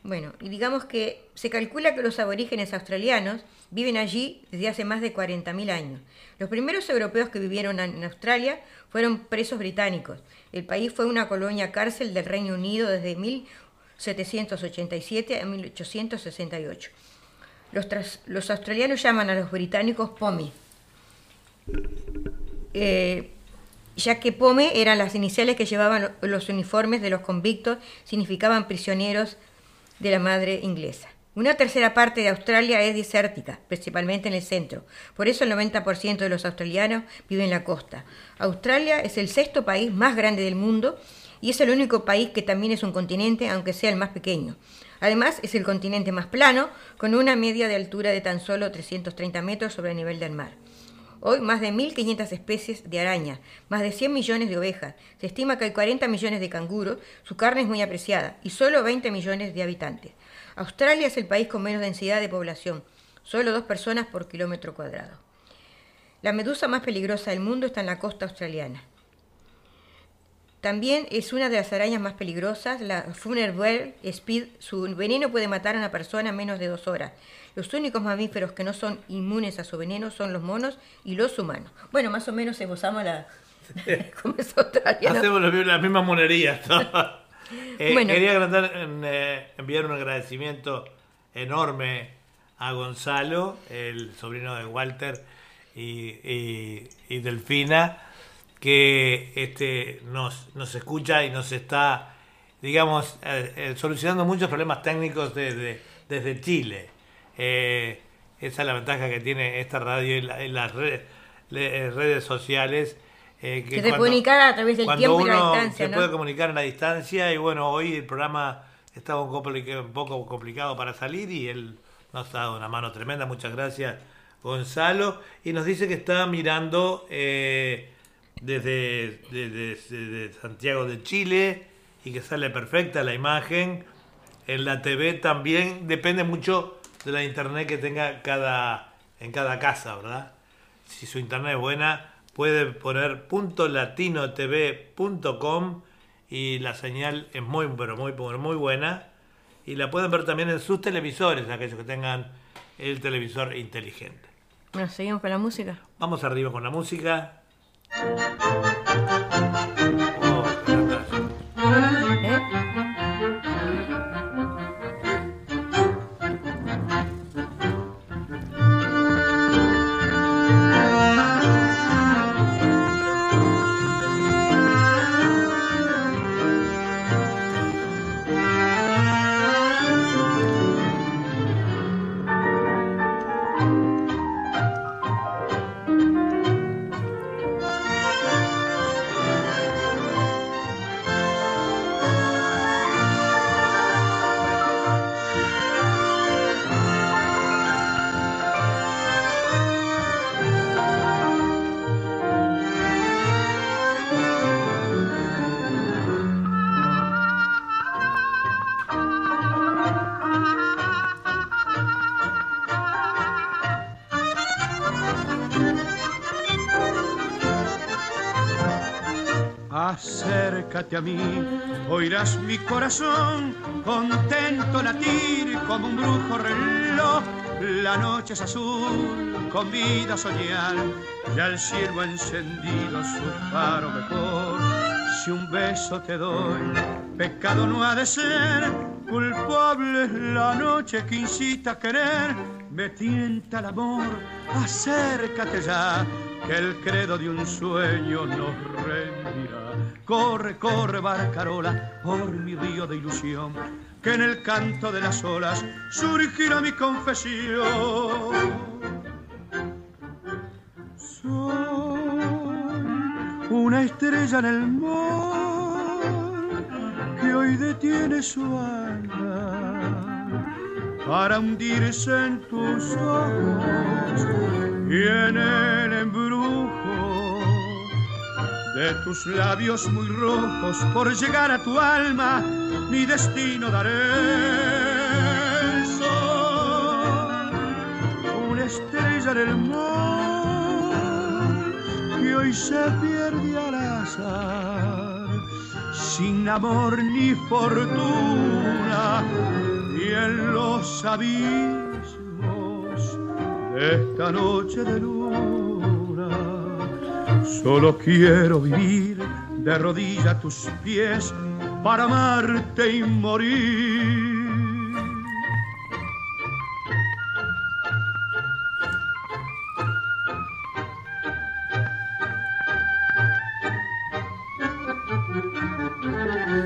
Speaker 1: Bueno, y digamos que se calcula que los aborígenes australianos viven allí desde hace más de 40.000 años. Los primeros europeos que vivieron en Australia fueron presos británicos. El país fue una colonia cárcel del Reino Unido desde 1787 a 1868. Los, los australianos llaman a los británicos POMI, eh, ya que POME eran las iniciales que llevaban lo- los uniformes de los convictos, significaban prisioneros de la madre inglesa. Una tercera parte de Australia es desértica, principalmente en el centro. Por eso el 90% de los australianos viven en la costa. Australia es el sexto país más grande del mundo y es el único país que también es un continente, aunque sea el más pequeño. Además, es el continente más plano, con una media de altura de tan solo 330 metros sobre el nivel del mar. Hoy más de 1.500 especies de arañas, más de 100 millones de ovejas. Se estima que hay 40 millones de canguros, su carne es muy apreciada, y solo 20 millones de habitantes. Australia es el país con menos densidad de población, solo dos personas por kilómetro cuadrado. La medusa más peligrosa del mundo está en la costa australiana. También es una de las arañas más peligrosas, la Funeral Speed. Su veneno puede matar a una persona en menos de dos horas. Los únicos mamíferos que no son inmunes a su veneno son los monos y los humanos. Bueno, más o menos esbozamos la...
Speaker 2: es. Hacemos las mismas monerías. Eh, quería eh, enviar un agradecimiento enorme a Gonzalo, el sobrino de Walter y, y Delfina, que este, nos, nos escucha y nos está, digamos, eh, eh, solucionando muchos problemas técnicos desde, desde Chile. Eh, esa es la ventaja que tiene esta radio y, las redes, redes sociales.
Speaker 1: que, se comunicar a través del tiempo y la distancia.
Speaker 2: Se puede comunicar en la distancia y bueno, hoy el programa estaba un, un poco complicado para salir y él nos ha dado una mano tremenda. Muchas gracias, Gonzalo. Y nos dice que está mirando desde, Santiago de Chile y que sale perfecta la imagen. En la TV también depende mucho de la internet que tenga cada, en cada casa, ¿verdad? Si su internet es buena, puede poner .latinotv.com y la señal es muy, pero muy, muy buena. Y la pueden ver también en sus televisores, aquellos que tengan el televisor inteligente.
Speaker 1: Bueno, seguimos con la música.
Speaker 2: Vamos arriba con la música.
Speaker 5: A mí, oirás mi corazón contento latir como un brujo reloj. La noche es azul, con vida soñar, ya el cielo ha encendido su faro mejor. Si un beso te doy, pecado no ha de ser, culpable es la noche que incita a querer, me tienta el amor, acércate ya, que el credo de un sueño nos. Corre, corre, barcarola, por mi río de ilusión, que en el canto de las olas surgirá mi confesión. Soy una estrella en el mar que hoy detiene su alma para hundirse en tus ojos y en el embrujo de tus labios muy rojos por llegar a tu alma, mi destino daré. Soy una estrella en el mar que hoy se pierde al azar, sin amor ni fortuna, y en los abismos de esta noche de luz Solo quiero vivir de rodilla a tus pies para amarte y morir.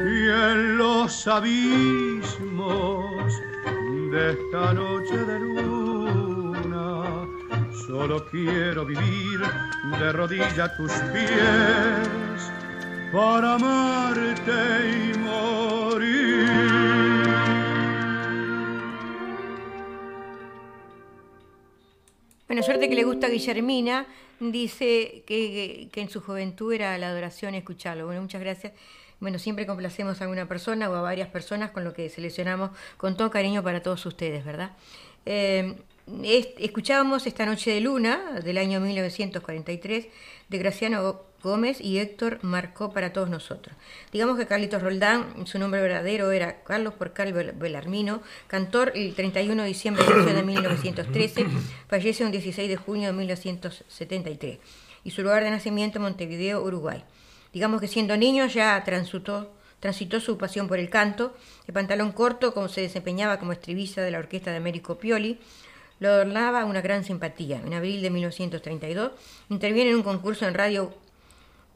Speaker 5: Y en los abismos de esta noche de Quiero vivir de rodilla a tus pies para amarte y morir.
Speaker 1: Bueno, suerte que le gusta a Guillermina. Dice que, en su juventud era la adoración escucharlo. Bueno, muchas gracias. Bueno, siempre complacemos a alguna persona o a varias personas con lo que seleccionamos con todo cariño para todos ustedes, ¿verdad? Eh, escuchábamos esta noche de luna del año 1943 de Graciano Gómez y Héctor marcó para todos nosotros. Digamos que Carlitos Roldán, su nombre verdadero era Carlos Porcal Belarmino, cantor el 31 de diciembre de 1913, fallece el 16 de junio de 1973 y su lugar de nacimiento Montevideo, Uruguay. Digamos que siendo niño ya transitó, su pasión por el canto, de pantalón corto, como se desempeñaba como estribista de la orquesta de Américo Pioli, lo adornaba una gran simpatía. En abril de 1932 interviene en un concurso en radio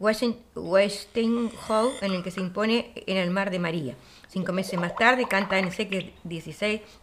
Speaker 1: Westinghouse en el que se impone en el Mar de María. Cinco meses más tarde canta en CX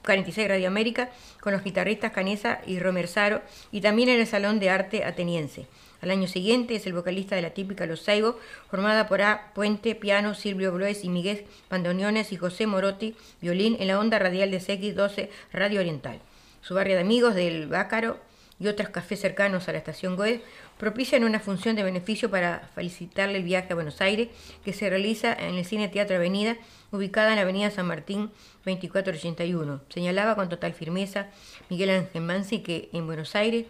Speaker 1: 46 Radio América con los guitarristas Canesa y Romer Saro y también en el Salón de Arte Ateniense. Al año siguiente es el vocalista de la típica Los Saibo, formada por A. Puente, piano, Silvio Bloes y Miguel Pandoneones y José Morotti, violín en la onda radial de CX12 Radio Oriental. Su barrio de amigos del Bácaro y otros cafés cercanos a la estación Goes propician una función de beneficio para felicitarle el viaje a Buenos Aires que se realiza en el Cine Teatro Avenida, ubicada en la Avenida San Martín 2481. Señalaba con total firmeza Miguel Ángel Mansi que en Buenos Aires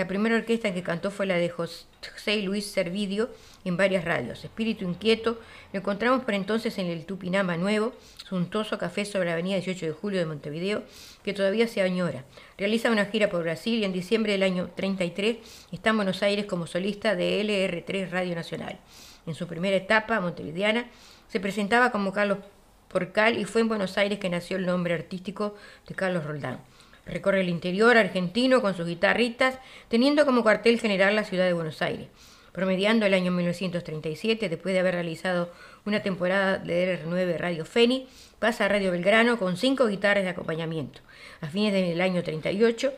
Speaker 1: la primera orquesta que cantó fue la de José Luis Servidio en varias radios. Espíritu inquieto, lo encontramos por entonces en el Tupinama Nuevo, suntuoso café sobre la avenida 18 de julio de Montevideo, que todavía se añora. Realiza una gira por Brasil y en diciembre del año 33 está en Buenos Aires como solista de LR3 Radio Nacional. En su primera etapa montevideana se presentaba como Carlos Porcal y fue en Buenos Aires que nació el nombre artístico de Carlos Roldán. Recorre el interior argentino con sus guitarritas, teniendo como cuartel general la ciudad de Buenos Aires. Promediando el año 1937, después de haber realizado una temporada de R9 Radio Feni, pasa a Radio Belgrano con cinco guitarras de acompañamiento. A fines del año 38,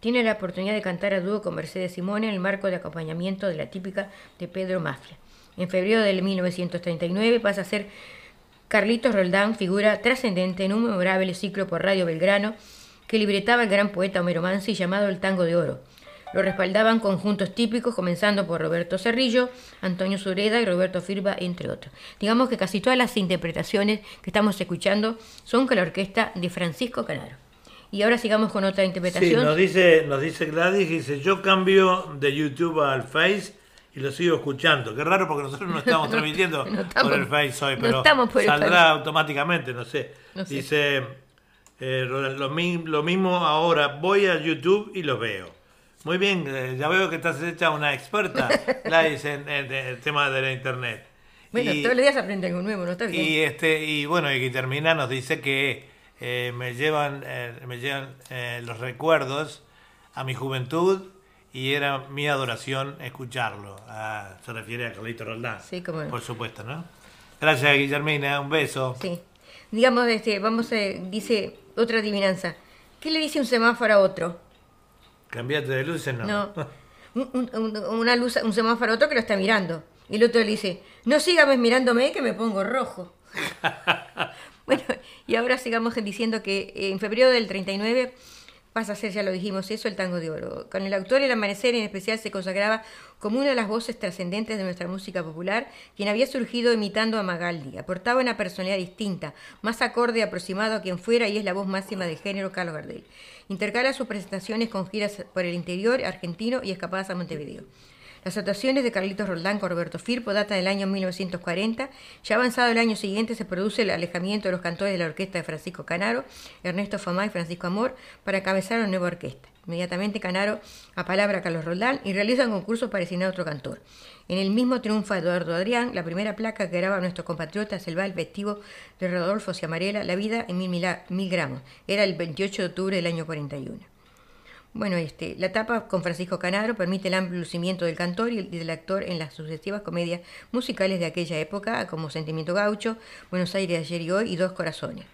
Speaker 1: tiene la oportunidad de cantar a dúo con Mercedes Simone en el marco de acompañamiento de la típica de Pedro Mafia. En febrero de 1939 pasa a ser Carlitos Roldán, figura trascendente en un memorable ciclo por Radio Belgrano, que libretaba el gran poeta Homero Mansi llamado El Tango de Oro. Lo respaldaban conjuntos típicos, comenzando por Roberto Cerrillo, Antonio Sureda y Roberto Firba, entre otros. Digamos que casi todas las interpretaciones que estamos escuchando son con la orquesta de Francisco Canaro. Y ahora sigamos con otra interpretación.
Speaker 2: Sí, nos dice, nos dice Gladys, dice, yo cambio de YouTube al Face y lo sigo escuchando. Qué raro porque nosotros no estamos transmitiendo por el Face hoy, pero saldrá automáticamente, no sé. Dice... Eh, lo, mismo ahora, voy a YouTube y lo veo. Muy bien, eh, ya veo que estás hecha una experta, en, el tema de la internet.
Speaker 1: Bueno, todos los días aprenden algo nuevo, ¿no está bien?
Speaker 2: Y, este, y bueno, y termina nos dice que eh, me llevan, me llevan los recuerdos a mi juventud y era mi adoración escucharlo. Ah, se refiere a Carlito Roldán.
Speaker 1: Sí, como
Speaker 2: Por supuesto, ¿no? Gracias, Guillermina. Un beso.
Speaker 1: Sí. Digamos, este, vamos a, dice otra adivinanza. ¿Qué le dice un semáforo a otro?
Speaker 2: Cambiate de luces, no.
Speaker 1: No. una luz, un semáforo a otro que lo está mirando. Y el otro le dice, no sigas mirándome que me pongo rojo. bueno, y ahora sigamos diciendo que en febrero del 39 pasa a ser, ya lo dijimos, eso el tango de oro. Con el autor El Amanecer en especial se consagraba como una de las voces trascendentes de nuestra música popular, quien había surgido imitando a Magaldi. Aportaba una personalidad distinta, más acorde y aproximado a quien fuera y es la voz máxima del género Carlos Gardel. Intercala sus presentaciones con giras por el interior argentino y escapadas a Montevideo. Las actuaciones de Carlitos Roldán con Roberto Firpo datan del año 1940. Ya avanzado el año siguiente se produce el alejamiento de los cantores de la orquesta de Francisco Canaro, Ernesto Famá y Francisco Amor para cabezar una nueva orquesta. Inmediatamente Canaro apalabra a Carlos Roldán y realiza un concurso para designar otro cantor. En el mismo triunfa Eduardo Adrián, la primera placa que graba nuestro compatriota es el vals festivo de Rodolfo Ciamarela, La vida en mil, mil gramos. Era el 28 de octubre del año 41. Bueno, este, la etapa con Francisco Canaro permite el amplio lucimiento del cantor y del actor en las sucesivas comedias musicales de aquella época, como Sentimiento Gaucho, Buenos Aires ayer y hoy y Dos Corazones.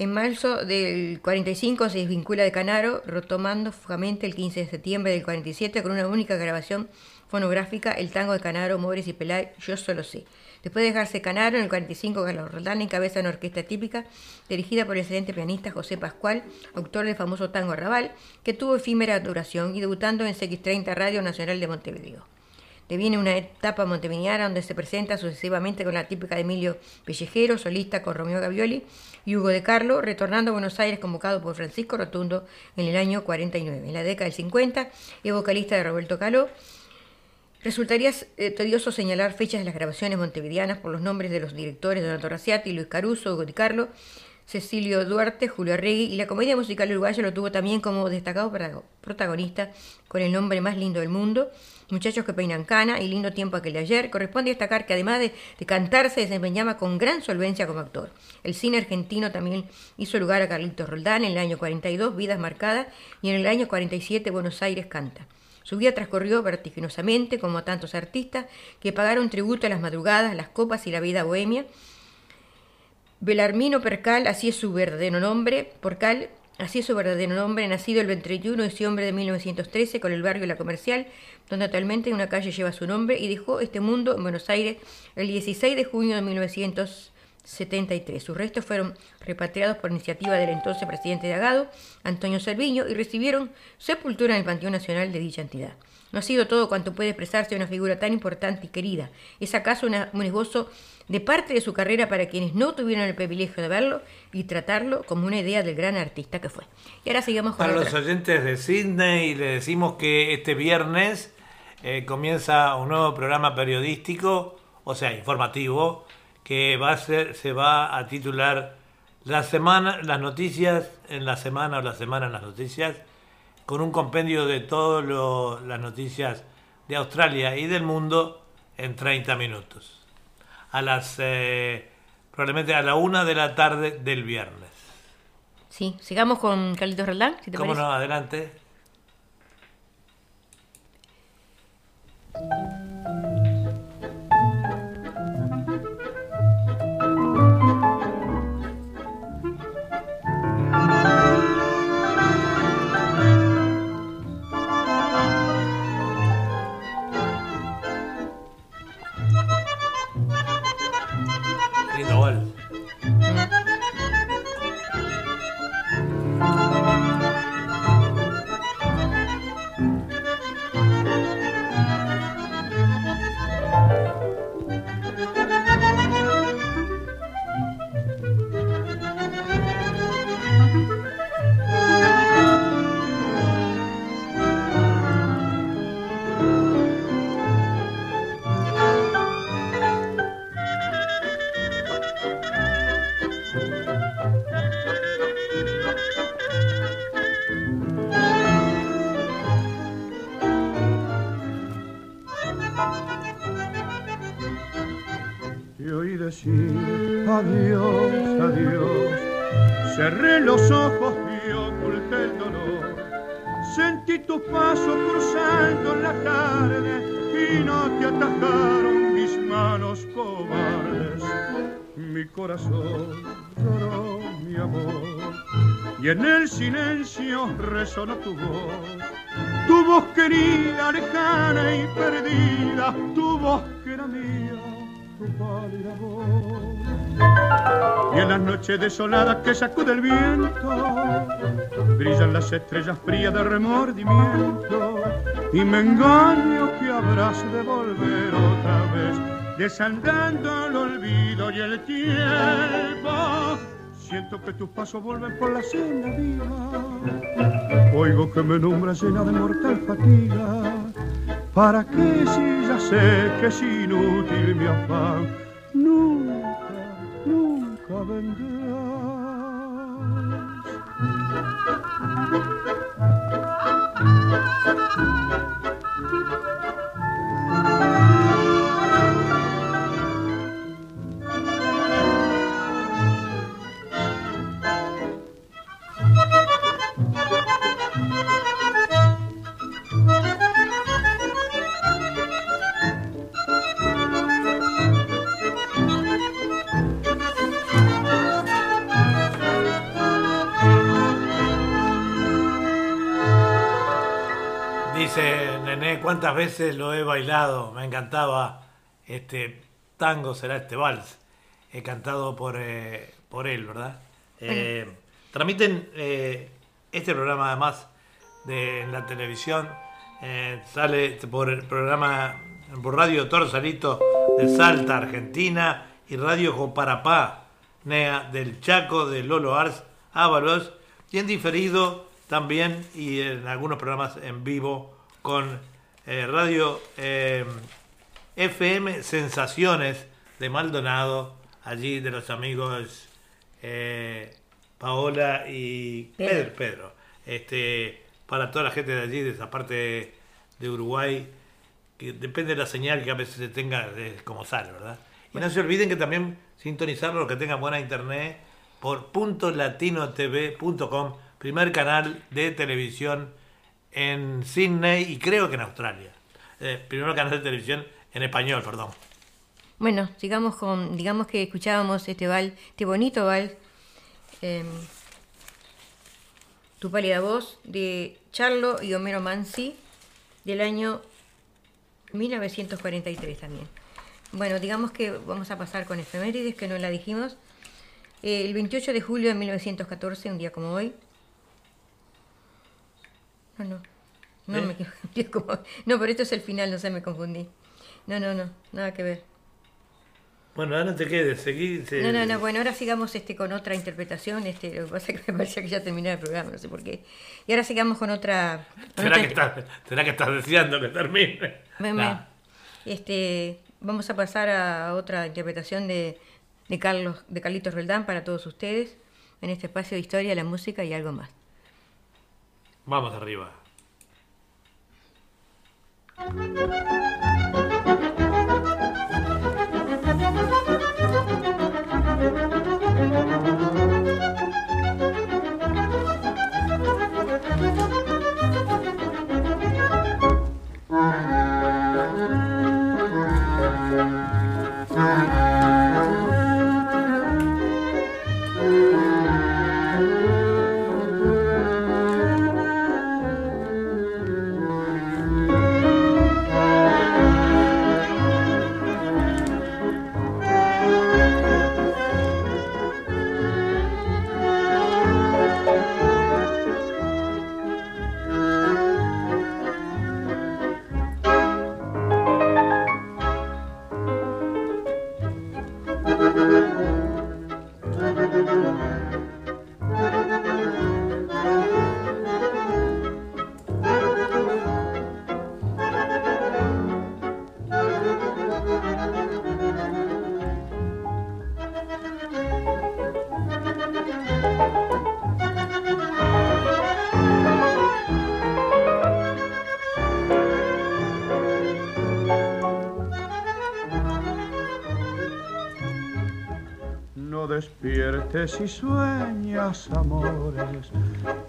Speaker 1: En marzo del 45 se desvincula de Canaro, retomando fugamente el 15 de septiembre del 47 con una única grabación fonográfica, el tango de Canaro, Mores y Pelay, Yo Solo Sé. Después de dejarse Canaro, en el 45 Carlos Roldán encabeza una orquesta típica dirigida por el excelente pianista José Pascual, autor del famoso tango Arrabal, que tuvo efímera duración y debutando en CX30 Radio Nacional de Montevideo. Deviene una etapa montevideana donde se presenta sucesivamente con la típica de Emilio Pellejero, solista con Romeo Gavioli, y Hugo de Carlo, retornando a Buenos Aires convocado por Francisco Rotundo en el año 49. En la década del 50 es vocalista de Roberto Caló. Resultaría eh, tedioso señalar fechas de las grabaciones montevideanas por los nombres de los directores Donato Raciati, Luis Caruso, de Carlo, Cecilio Duarte, Julio Arregui y la comedia musical uruguaya lo tuvo también como destacado protagonista con el nombre más lindo del mundo, Muchachos que peinan cana y lindo tiempo aquel de ayer. Corresponde destacar que además de, cantar se desempeñaba con gran solvencia como actor. El cine argentino también hizo lugar a Carlitos Roldán en el año 42, Vidas Marcadas, y en el año 47, Buenos Aires canta. Su vida transcurrió vertiginosamente, como tantos artistas que pagaron tributo a las madrugadas, las copas y la vida bohemia. Belarmino Percal, así es su verdadero nombre, Porcal Así es su verdadero nombre, nacido el 21 de diciembre de 1913 con el barrio La Comercial, donde actualmente una calle lleva su nombre, y dejó este mundo en Buenos Aires el 16 de junio de 1973. Sus restos fueron repatriados por iniciativa del entonces presidente de Agado, Antonio Salviño, y recibieron sepultura en el Panteón Nacional de dicha entidad. No ha sido todo cuanto puede expresarse una figura tan importante y querida. ¿Es acaso un esbozo de parte de su carrera para quienes no tuvieron el privilegio de verlo y tratarlo como una idea del gran artista que fue. Y ahora sigamos
Speaker 2: con Para los oyentes de Sydney le decimos que este viernes eh, comienza un nuevo programa periodístico, o sea, informativo, que va a ser, se va a titular La semana, las noticias en la semana o la semana en las noticias, con un compendio de todas las noticias de Australia y del mundo en 30 minutos a las eh, probablemente a la una de la tarde del viernes.
Speaker 1: Sí, sigamos con Carlitos Roldán,
Speaker 2: si te ¿Cómo no? Adelante.
Speaker 5: Resonó tu voz, tu voz querida, lejana y perdida, tu voz que era mía, tu pálida voz. Y en las noches desoladas que sacude el viento, brillan las estrellas frías de remordimiento, y me engaño que habrás de volver otra vez, desandando el olvido y el tiempo Siento que tus pasos vuelven por la senda viva. Oigo que me nombras llena de mortal fatiga. ¿Para qué si ya sé que es inútil mi afán? Nunca, nunca vendrás.
Speaker 2: Cuántas veces lo he bailado, me encantaba este tango será este vals, eh, cantado por, eh, por él, ¿verdad? Eh, transmiten eh, este programa además de en la televisión, eh, sale por el programa por Radio Toro Salito de Salta, Argentina, y Radio Joparapá, NEA del Chaco, de Lolo Ars, Ábalos, y en diferido también y en algunos programas en vivo con eh, Radio eh, FM Sensaciones de Maldonado, allí de los amigos eh, Paola y Pedro.
Speaker 1: Pedro.
Speaker 2: Este, para toda la gente de allí, de esa parte de Uruguay, que depende de la señal que a veces se tenga de como sale, ¿verdad? Y no se olviden que también sintonizar los que tengan buena internet por puntolatinotv.com, primer canal de televisión en Sydney y creo que en Australia. Eh, primer canal de televisión en español, perdón.
Speaker 1: Bueno, sigamos con, digamos que escuchábamos este val, este bonito val, em, Tu pálida voz, de Charlo y Homero Mansi, del año 1943 también. Bueno, digamos que vamos a pasar con efemérides, que no la dijimos. Eh, el 28 de julio de 1914, un día como hoy. No, no. No,
Speaker 2: ¿Eh?
Speaker 1: me equivoqué, como- no, pero esto es el final, no sé, me confundí. No, no, no, nada que ver.
Speaker 2: Bueno, ahora no te quedes, seguí. se-
Speaker 1: No, no, no, bueno, ahora sigamos este con otra interpretación, este, lo que pasa es que me parecía que ya terminé el programa, no sé por qué. Y ahora sigamos con otra... con
Speaker 2: ¿Será
Speaker 1: otra
Speaker 2: que, estás, ¿Será que estás deseando que termine?
Speaker 1: Este, vamos a pasar a otra interpretación de, de Carlos, de Carlitos Roldán para todos ustedes en este espacio de historia, la música y algo más.
Speaker 2: Vamos arriba.
Speaker 5: Y sueñas amores,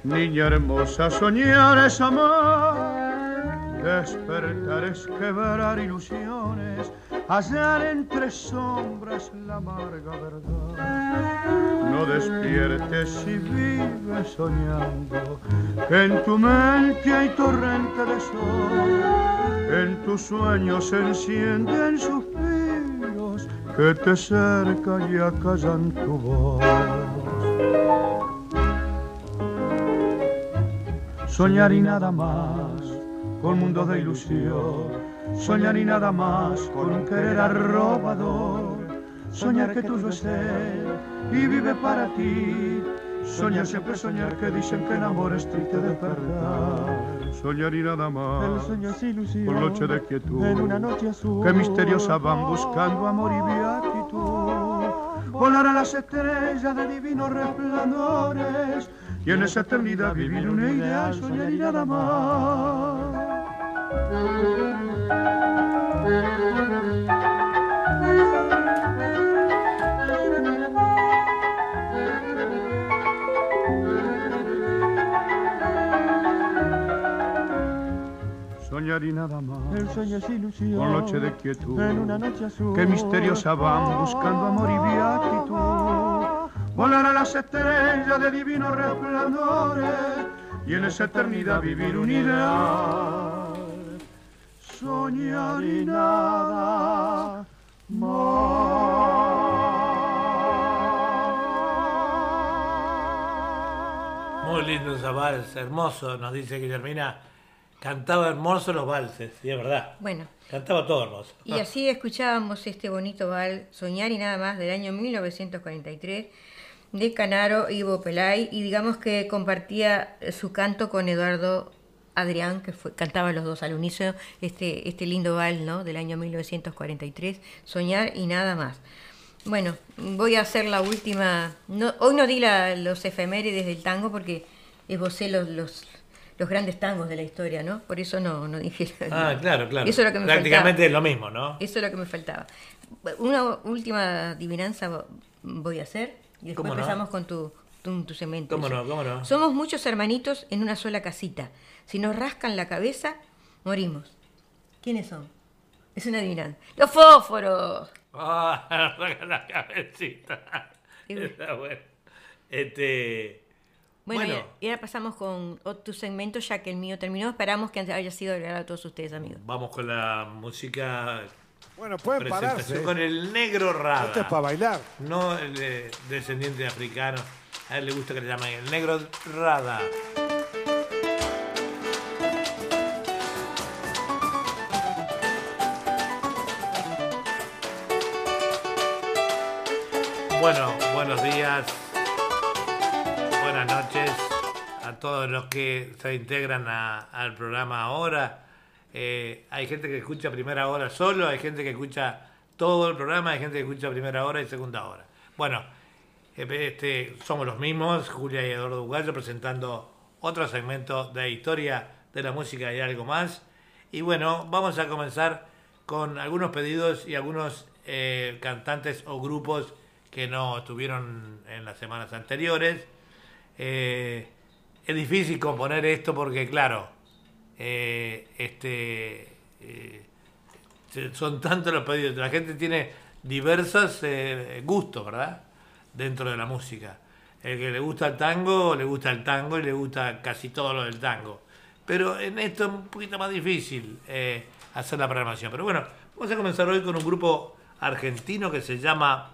Speaker 5: niña hermosa, soñar es amar. Despertar es quebrar ilusiones, hallar entre sombras la amarga verdad. No despiertes y vives soñando, que en tu mente hay torrente de sol, en tus sueños se encienden suspiros que te cercan y acallan tu voz. Soñar y nada más, con mundos de ilusión. Soñar y nada más, con un querer arrobador. Soñar que tuyo es él y vive para ti. Soñar siempre soñar que dicen que el amor es triste de verdad. Soñar y nada más.
Speaker 4: El sueño es ilusión.
Speaker 5: Por noche de quietud.
Speaker 4: En una noche azul.
Speaker 5: Que misteriosa van buscando amor y beatitud. Volar a las estrellas de divinos resplandores. Y en esa eternidad vivir una idea, soñar y nada más. Soñar y nada más.
Speaker 4: El sueño es ilusión.
Speaker 5: Por noche de quietud.
Speaker 4: En una noche azul.
Speaker 5: que misteriosa van buscando amor y beatitud. Volar a las estrellas de divinos resplandores y en esa eternidad vivir unidad. Soñar y nada
Speaker 2: Muy lindo esa vals, hermoso, nos dice Guillermina. Cantaba hermoso los valses, y es verdad.
Speaker 1: Bueno,
Speaker 2: Cantaba todo hermoso.
Speaker 1: y así escuchábamos este bonito bal, Soñar y nada más, del año 1943, de Canaro y Ivo Pelay, y digamos que compartía eh, su canto con Eduardo Adrián, que fue, cantaba los dos al unísono, este, este lindo bal, ¿no? Del año 1943, Soñar y nada más. Bueno, voy a hacer la última. No, hoy no di la- los efemérides del tango porque esbocé los, los, los grandes tangos de la historia, ¿no? Por eso no, no dije.
Speaker 2: Ah, claro, claro.
Speaker 1: Eso es lo que me
Speaker 2: Prácticamente
Speaker 1: faltaba.
Speaker 2: es lo mismo, ¿no?
Speaker 1: Eso es lo que me faltaba. Una última adivinanza vo- voy a hacer y después empezamos con tu, tu, tu cemento.
Speaker 2: ¿Cómo no? ¿Cómo no?
Speaker 1: Somos muchos hermanitos en una sola casita. Si nos rascan la cabeza, morimos. ¿Quiénes son? Es una adivinanza. ¡Los fósforos!
Speaker 2: Ah, saca la cabecita. Está bueno. Este.
Speaker 1: Bueno,
Speaker 2: Bueno.
Speaker 1: Y, ahora pasamos con tu segmento, ya que el mío terminó. Esperamos que haya sido agradable a todos ustedes, amigos.
Speaker 2: Vamos con la música.
Speaker 5: Bueno, pueden pararse.
Speaker 2: con el negro Rada.
Speaker 5: Esto es para bailar.
Speaker 2: No el de- descendiente de africano. A él le gusta que le llamen el negro Rada. Bueno, buenos días, buenas noches a todos los que se integran a- al programa ahora. Eh, hay gente que escucha primera hora solo, hay gente que escucha todo el programa, hay gente que escucha primera hora y segunda hora. Bueno, eh, este, somos los mismos, Julia y Eduardo Bugallo, presentando otro segmento de historia de la música y algo más. Y bueno, vamos a comenzar con algunos pedidos y algunos eh, cantantes o grupos que no estuvieron en las semanas anteriores. Eh, es difícil componer esto porque, claro, eh, este, eh, son tantos los pedidos. La gente tiene diversos eh, gustos, ¿verdad? Dentro de la música. El que le gusta el tango, le gusta el tango y le gusta casi todo lo del tango. Pero en esto es un poquito más difícil hacer la programación. Pero bueno, vamos a comenzar hoy con un grupo argentino que se llama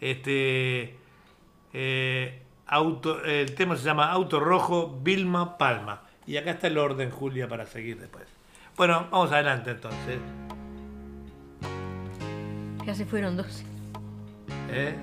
Speaker 2: este auto, el tema se llama Auto Rojo Vilma Palma. Y acá está el orden, Julia, para seguir después. Bueno, vamos adelante entonces.
Speaker 1: Ya se fueron 12.
Speaker 2: ¿eh?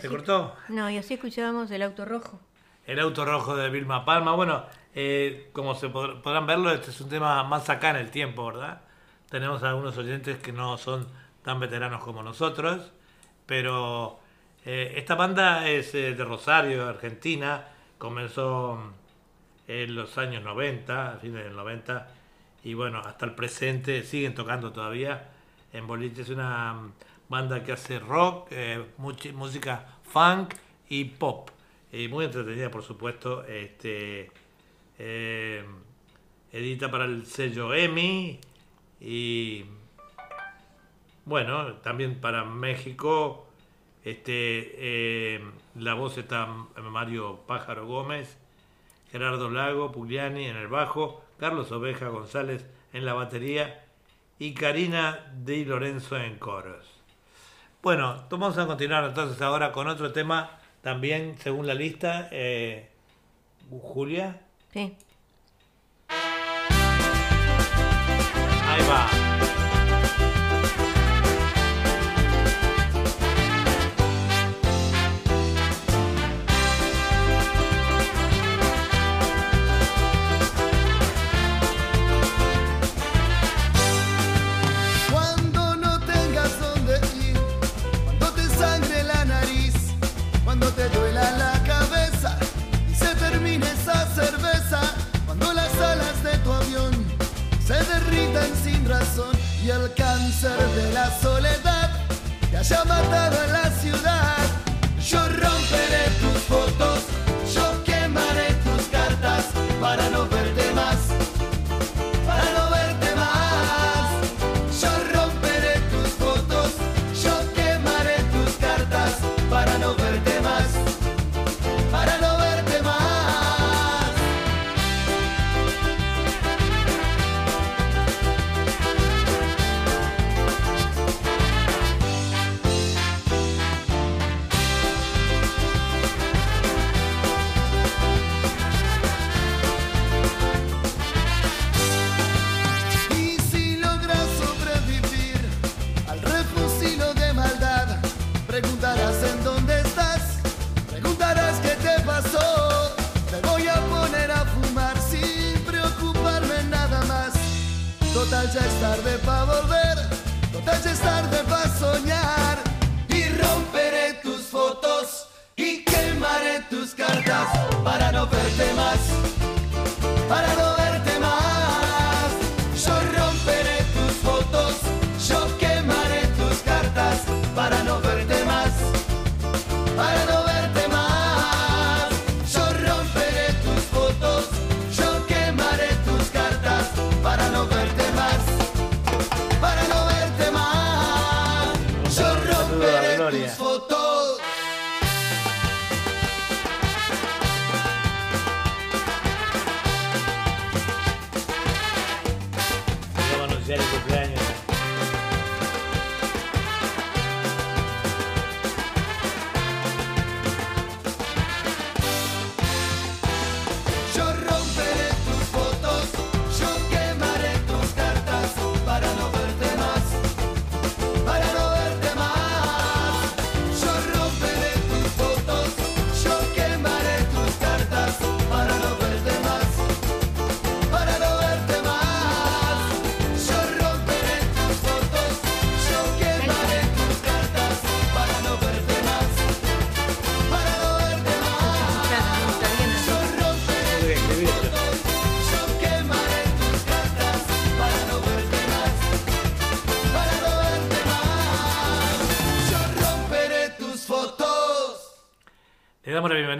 Speaker 7: ¿Te
Speaker 2: cortó?
Speaker 1: No, y así escuchábamos El Auto Rojo.
Speaker 2: El Auto Rojo de Vilma Palma. Bueno, eh, como se pod podrán verlo, este es un tema más acá en el tiempo, ¿verdad? Tenemos algunos oyentes que no son tan veteranos como nosotros, pero eh, esta banda es eh, de Rosario, Argentina. Comenzó mm, en los años 90, a fines del 90, y bueno, hasta el presente siguen tocando todavía en boliche. Es una mm, banda que hace rock, eh, música funk y pop. y muy entretenida, por supuesto. Este, eh, edita para el sello EMI y bueno, también para México. Este, eh, la voz está Mario Pájaro Gómez, Gerardo Lago, Pugliani en el bajo, Carlos Oveja González en la batería y Karina Di Lorenzo en coros. Bueno, vamos a continuar entonces ahora con otro tema también según la lista. Eh, Julia.
Speaker 1: Sí.
Speaker 2: Ahí va.
Speaker 8: El cáncer de la soledad que haya matado a la ciudad.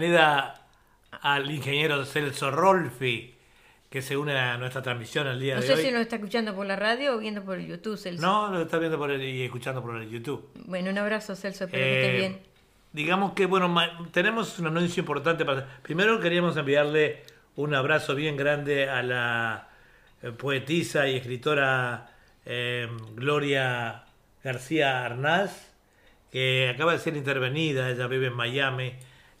Speaker 2: Bienvenida al ingeniero Celso Rolfi, que se une a nuestra transmisión el día
Speaker 1: No
Speaker 2: de
Speaker 1: sé
Speaker 2: hoy.
Speaker 1: si nos está escuchando por la radio o viendo por YouTube, Celso.
Speaker 2: No, lo está viendo por el, y escuchando por el YouTube.
Speaker 1: Bueno, un abrazo, Celso, espero que
Speaker 2: Eh,
Speaker 1: estés bien.
Speaker 2: Digamos que, bueno, tenemos un anuncio importante para... Primero queríamos enviarle un abrazo bien grande a la eh, poetisa y escritora eh, Gloria García Arnaz, que acaba de ser intervenida, ella vive en Miami,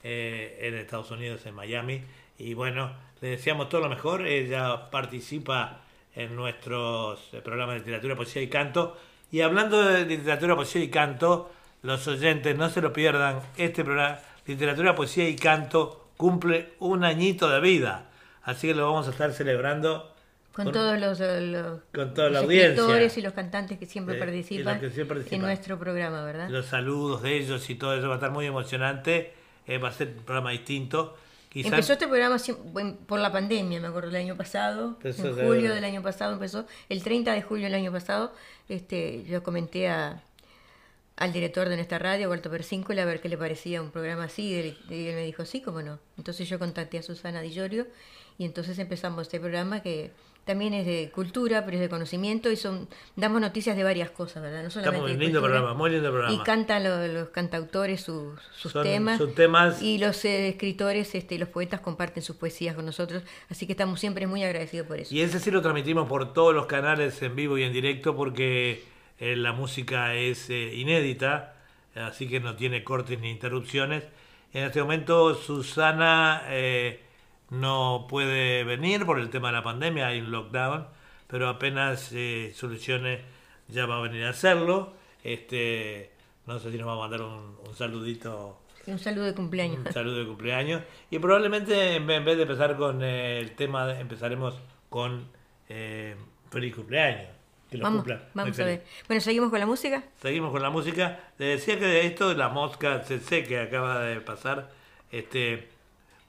Speaker 2: eh, en Estados Unidos, en Miami, y bueno, le deseamos todo lo mejor, ella participa en nuestros eh, programas de literatura, poesía y canto, y hablando de literatura, poesía y canto, los oyentes no se lo pierdan, este programa, literatura, poesía y canto, cumple un añito de vida, así que lo vamos a estar celebrando
Speaker 1: Con,
Speaker 2: con-
Speaker 1: todos los, eh, los,
Speaker 2: con toda la
Speaker 1: los
Speaker 2: audiencia.
Speaker 1: escritores y los cantantes que siempre
Speaker 2: los
Speaker 1: participan
Speaker 2: que siempre participan.
Speaker 1: en nuestro programa, ¿verdad?
Speaker 2: los saludos de ellos y todo eso va a estar muy emocionante. Eh, va a ser un programa distinto. Quizás
Speaker 1: Empezó este programa por la pandemia, me acuerdo, el año pasado,
Speaker 2: Empezó
Speaker 1: en julio del año pasado empezó, el 30 de julio del año pasado, este, yo comenté a, al director de nuestra radio, Walter Persíncola, a ver qué le parecía un programa así, y él, y él me dijo, sí, cómo no. Entonces yo contacté a Susana Di Llorio y entonces empezamos este programa que también es de cultura, pero es de conocimiento y son damos noticias de varias cosas, ¿verdad? No solamente
Speaker 2: muy
Speaker 1: de
Speaker 2: lindo
Speaker 1: cultura.
Speaker 2: programa, muy lindo programa.
Speaker 1: Y cantan lo- los cantautores sus, sus
Speaker 2: Son-
Speaker 1: temas.
Speaker 2: sus temas.
Speaker 1: Y los eh, escritores, este, los poetas comparten sus poesías con nosotros, así que estamos siempre muy agradecidos por eso.
Speaker 2: Y ese sí lo transmitimos por todos los canales en vivo y en directo porque eh, la música es eh, inédita, así que no tiene cortes ni interrupciones. En este momento Susana eh, no puede venir por el tema de la pandemia, hay un lockdown, pero apenas eh, solucione ya va a venir a hacerlo. Este, no sé si nos va a mandar un, un saludito
Speaker 1: un saludo de cumpleaños.
Speaker 2: un saludo de cumpleaños. Y probablemente en vez de empezar con eh, el tema, empezaremos con eh, feliz cumpleaños. Que lo
Speaker 1: Vamos,
Speaker 2: cumplan.
Speaker 1: vamos a ver. Bueno, seguimos con la música.
Speaker 2: Seguimos con la música. Le decía que de esto de la mosca CC que acaba de pasar, este,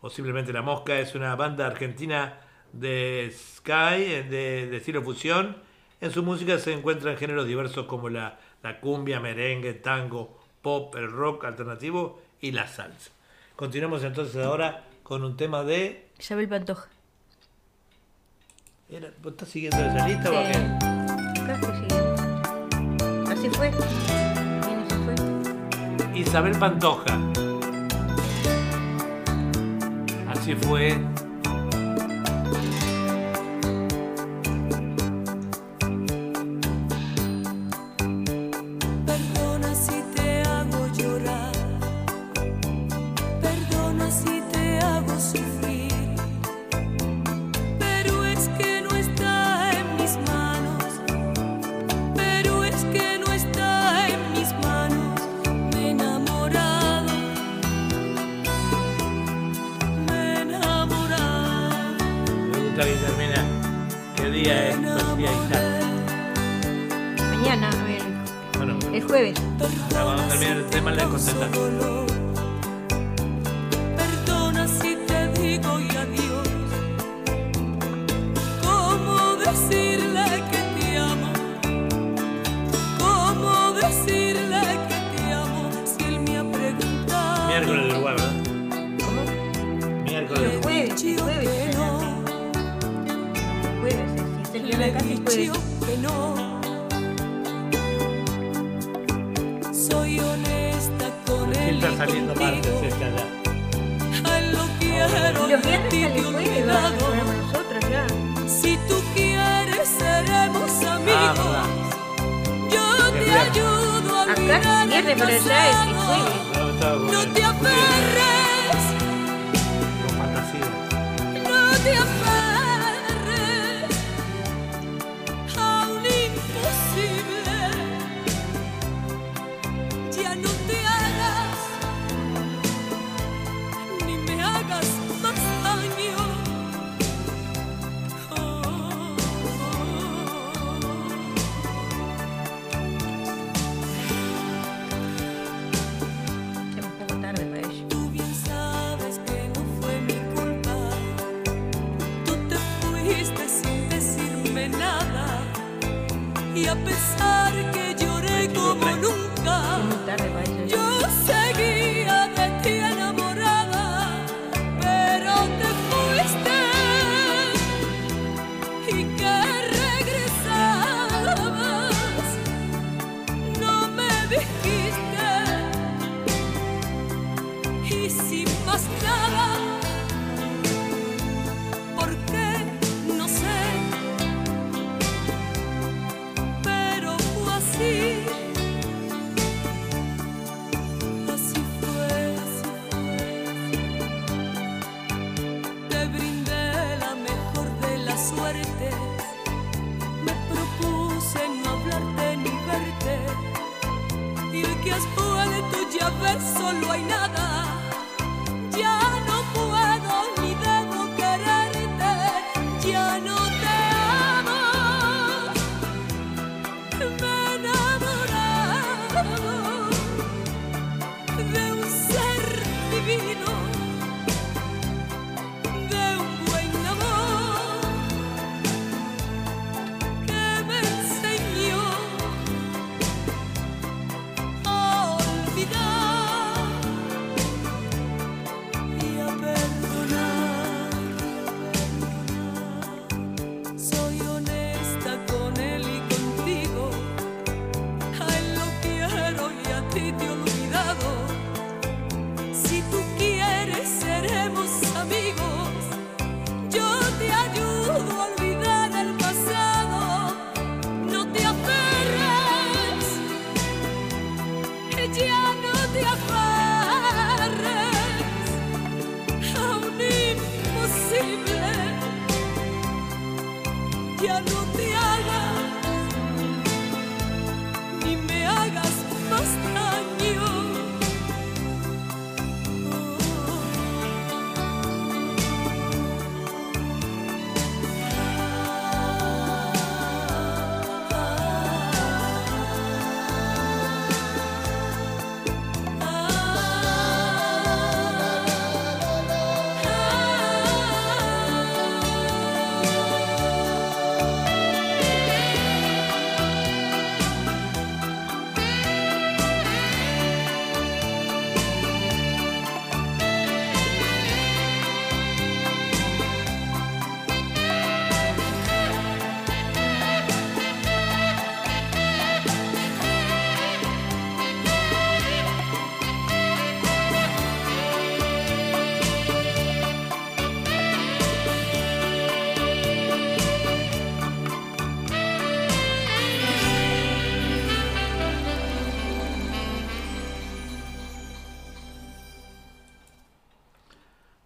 Speaker 2: o simplemente la mosca, es una banda argentina de Sky, de, de estilo fusión. En su música se encuentran géneros diversos como la, la cumbia, merengue, tango, pop, el rock alternativo y la salsa. Continuamos entonces ahora con un tema de...
Speaker 1: Isabel Pantoja.
Speaker 2: ¿Vos estás siguiendo esa lista o
Speaker 1: Sí.
Speaker 2: qué?
Speaker 1: Estoy siguiendo. Así fue. Bien, así fue.
Speaker 2: Isabel Pantoja. Así fue.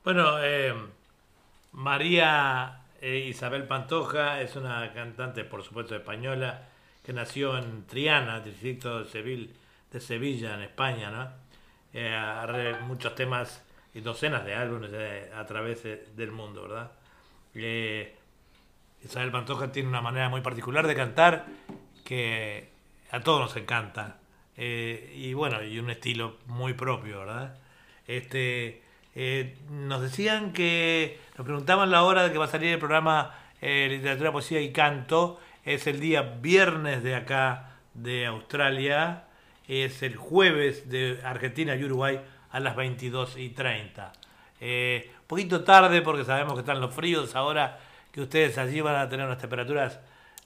Speaker 2: Bueno, eh, María eh, Isabel Pantoja es una cantante, por supuesto, española, que nació en Triana, distrito de Sevilla, de Sevilla en España, ¿no? Eh, muchos temas y docenas de álbumes eh, a través de- del mundo, ¿verdad? Isabel Pantoja tiene una manera muy particular de cantar que a todos nos encanta. Y bueno, y un estilo muy propio, ¿verdad? Este, eh, nos decían que, nos preguntaban la hora de que va a salir el programa eh, Literatura, Poesía y Canto. Es el día viernes de acá, de Australia. Es el jueves de Argentina y Uruguay a las 22 y 30. Eh, poquito tarde porque sabemos que están los fríos ahora que ustedes allí van a tener unas temperaturas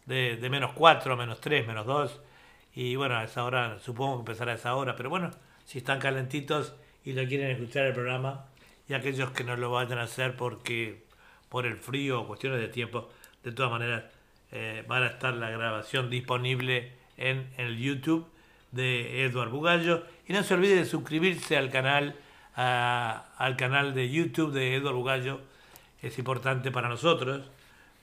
Speaker 2: de, de menos 4, menos 3, menos 2. Y bueno, a esa hora, supongo que empezará a esa hora, pero bueno, si están calentitos y lo quieren escuchar el programa, y aquellos que no lo vayan a hacer porque por el frío o cuestiones de tiempo, de todas maneras, eh, van a estar la grabación disponible en, el YouTube de Edward Bugallo. Y no se olvide de suscribirse al canal, al canal de YouTube de Edward Bugallo. Es importante para nosotros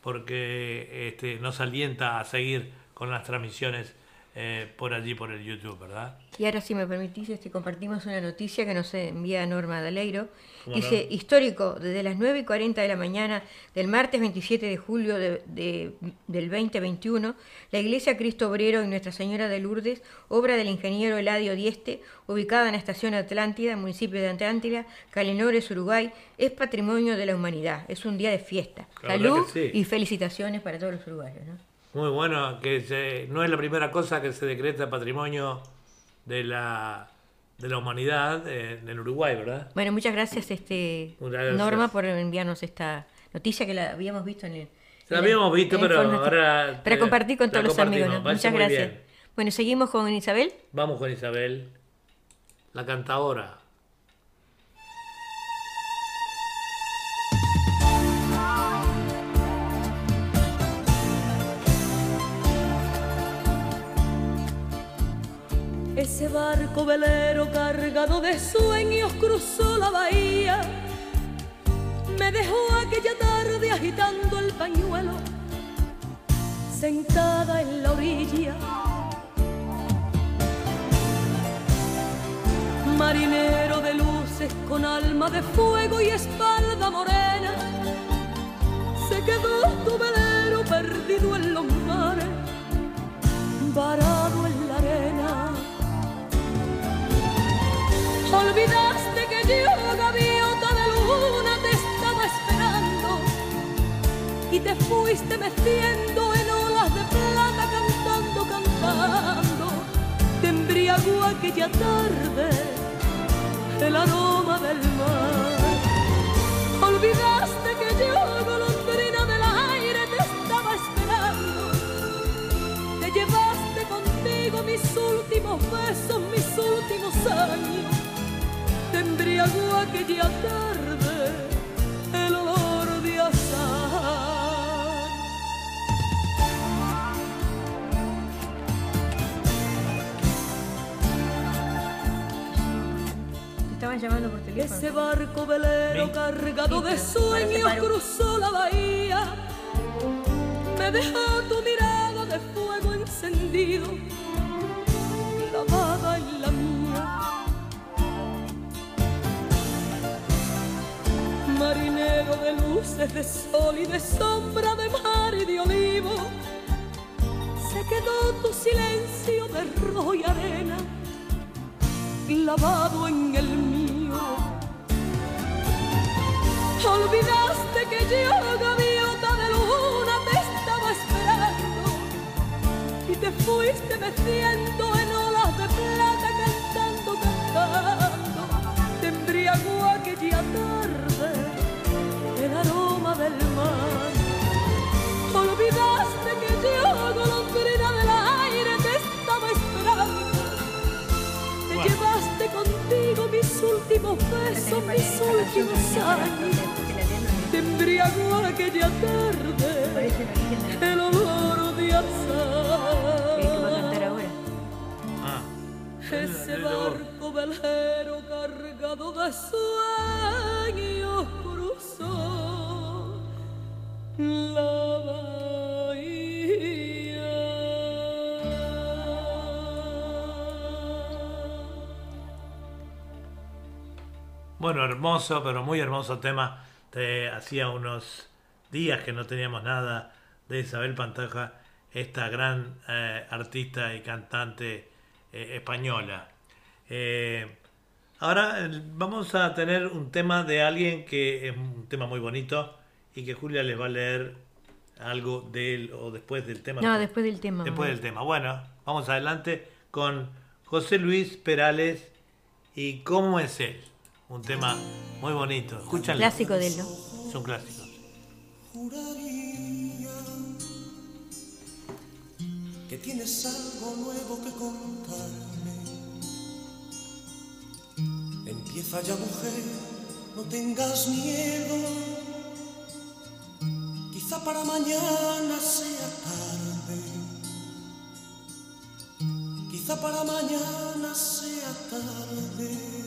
Speaker 2: porque este, nos alienta a seguir con las transmisiones eh, por allí, por el YouTube, ¿verdad?
Speaker 1: Y ahora, si me permitís, este, compartimos una noticia que nos envía Norma Daleiro.
Speaker 2: ¿Cómo
Speaker 1: Dice,
Speaker 2: no?
Speaker 1: histórico, desde las 9 y 40 de la mañana del martes 27 de julio de- de- del 2021, la Iglesia Cristo Obrero y Nuestra Señora de Lourdes, obra del ingeniero Eladio Dieste, ubicada en la estación Atlántida, municipio de Atlántida, Calenores, Uruguay, es patrimonio de la humanidad. Es un día de fiesta. Salud
Speaker 2: sí.
Speaker 1: y felicitaciones para todos los uruguayos. ¿no?
Speaker 2: Muy bueno, que se- no es la primera cosa que se decreta patrimonio de la, de la humanidad eh, en Uruguay, ¿verdad?
Speaker 1: Bueno, muchas gracias, este,
Speaker 2: gracias.
Speaker 1: Norma, por enviarnos esta noticia que la habíamos visto en el.
Speaker 2: La
Speaker 1: en
Speaker 2: habíamos visto,
Speaker 1: en
Speaker 2: pero ahora
Speaker 1: Para compartir con todos los amigos. Muchas gracias.
Speaker 2: bien.
Speaker 1: Bueno, seguimos con Isabel.
Speaker 2: Vamos con Isabel, la cantadora.
Speaker 9: Ese barco velero cargado de sueños cruzó la bahía. Me dejó aquella tarde agitando el pañuelo, sentada en la orilla. Marinero de luces con alma de fuego y espalda morena, se quedó tu velero perdido en los mares, varado en la arena. Olvidaste que yo, gaviota de luna, te estaba esperando y te fuiste meciendo en olas de plata, cantando, cantando. Te embriagó aquella tarde el aroma del mar. Olvidaste que yo, Ese barco velero cargado de sueños cruzó la bahía. Me dejó tu mirada de fuego encendido, clavada en la mía. Marinero de luces, de sol y de sombra, de mar y de olivo. Se quedó tu silencio de rojo y arena lavado en el mío. Olvidaste que yo, gaviota de luna, te estaba esperando y te fuiste meciendo en olas de plata, cantando, cantando. Te embriagó aquella tarde el aroma del mar. Olvidaste mis últimos besos, mis últimos años. Te embriagó aquella tarde el olor de
Speaker 1: El que va a cantar
Speaker 9: azahar.
Speaker 1: ahora.
Speaker 2: Ah,
Speaker 9: Ese barco velero cargado de sueños
Speaker 2: Bueno, hermoso, pero muy hermoso tema. Te hacía unos días que no teníamos nada de Isabel Pantoja, esta gran eh, artista y cantante eh, española. Eh, ahora vamos a tener un tema de alguien que es un tema muy bonito y que Julia les va a leer algo de él o después del tema.
Speaker 1: No, después del tema.
Speaker 2: Después del tema. Bueno, vamos adelante con José Luis Perales y ¿Cómo es él? Un tema muy bonito. Escúchanlo.
Speaker 1: Clásico de él, ¿no?
Speaker 2: Es un clásico.
Speaker 10: Juraría que tienes algo nuevo que contarme. Empieza ya, mujer, no tengas miedo. Quizá para mañana sea tarde. Quizá para mañana sea tarde.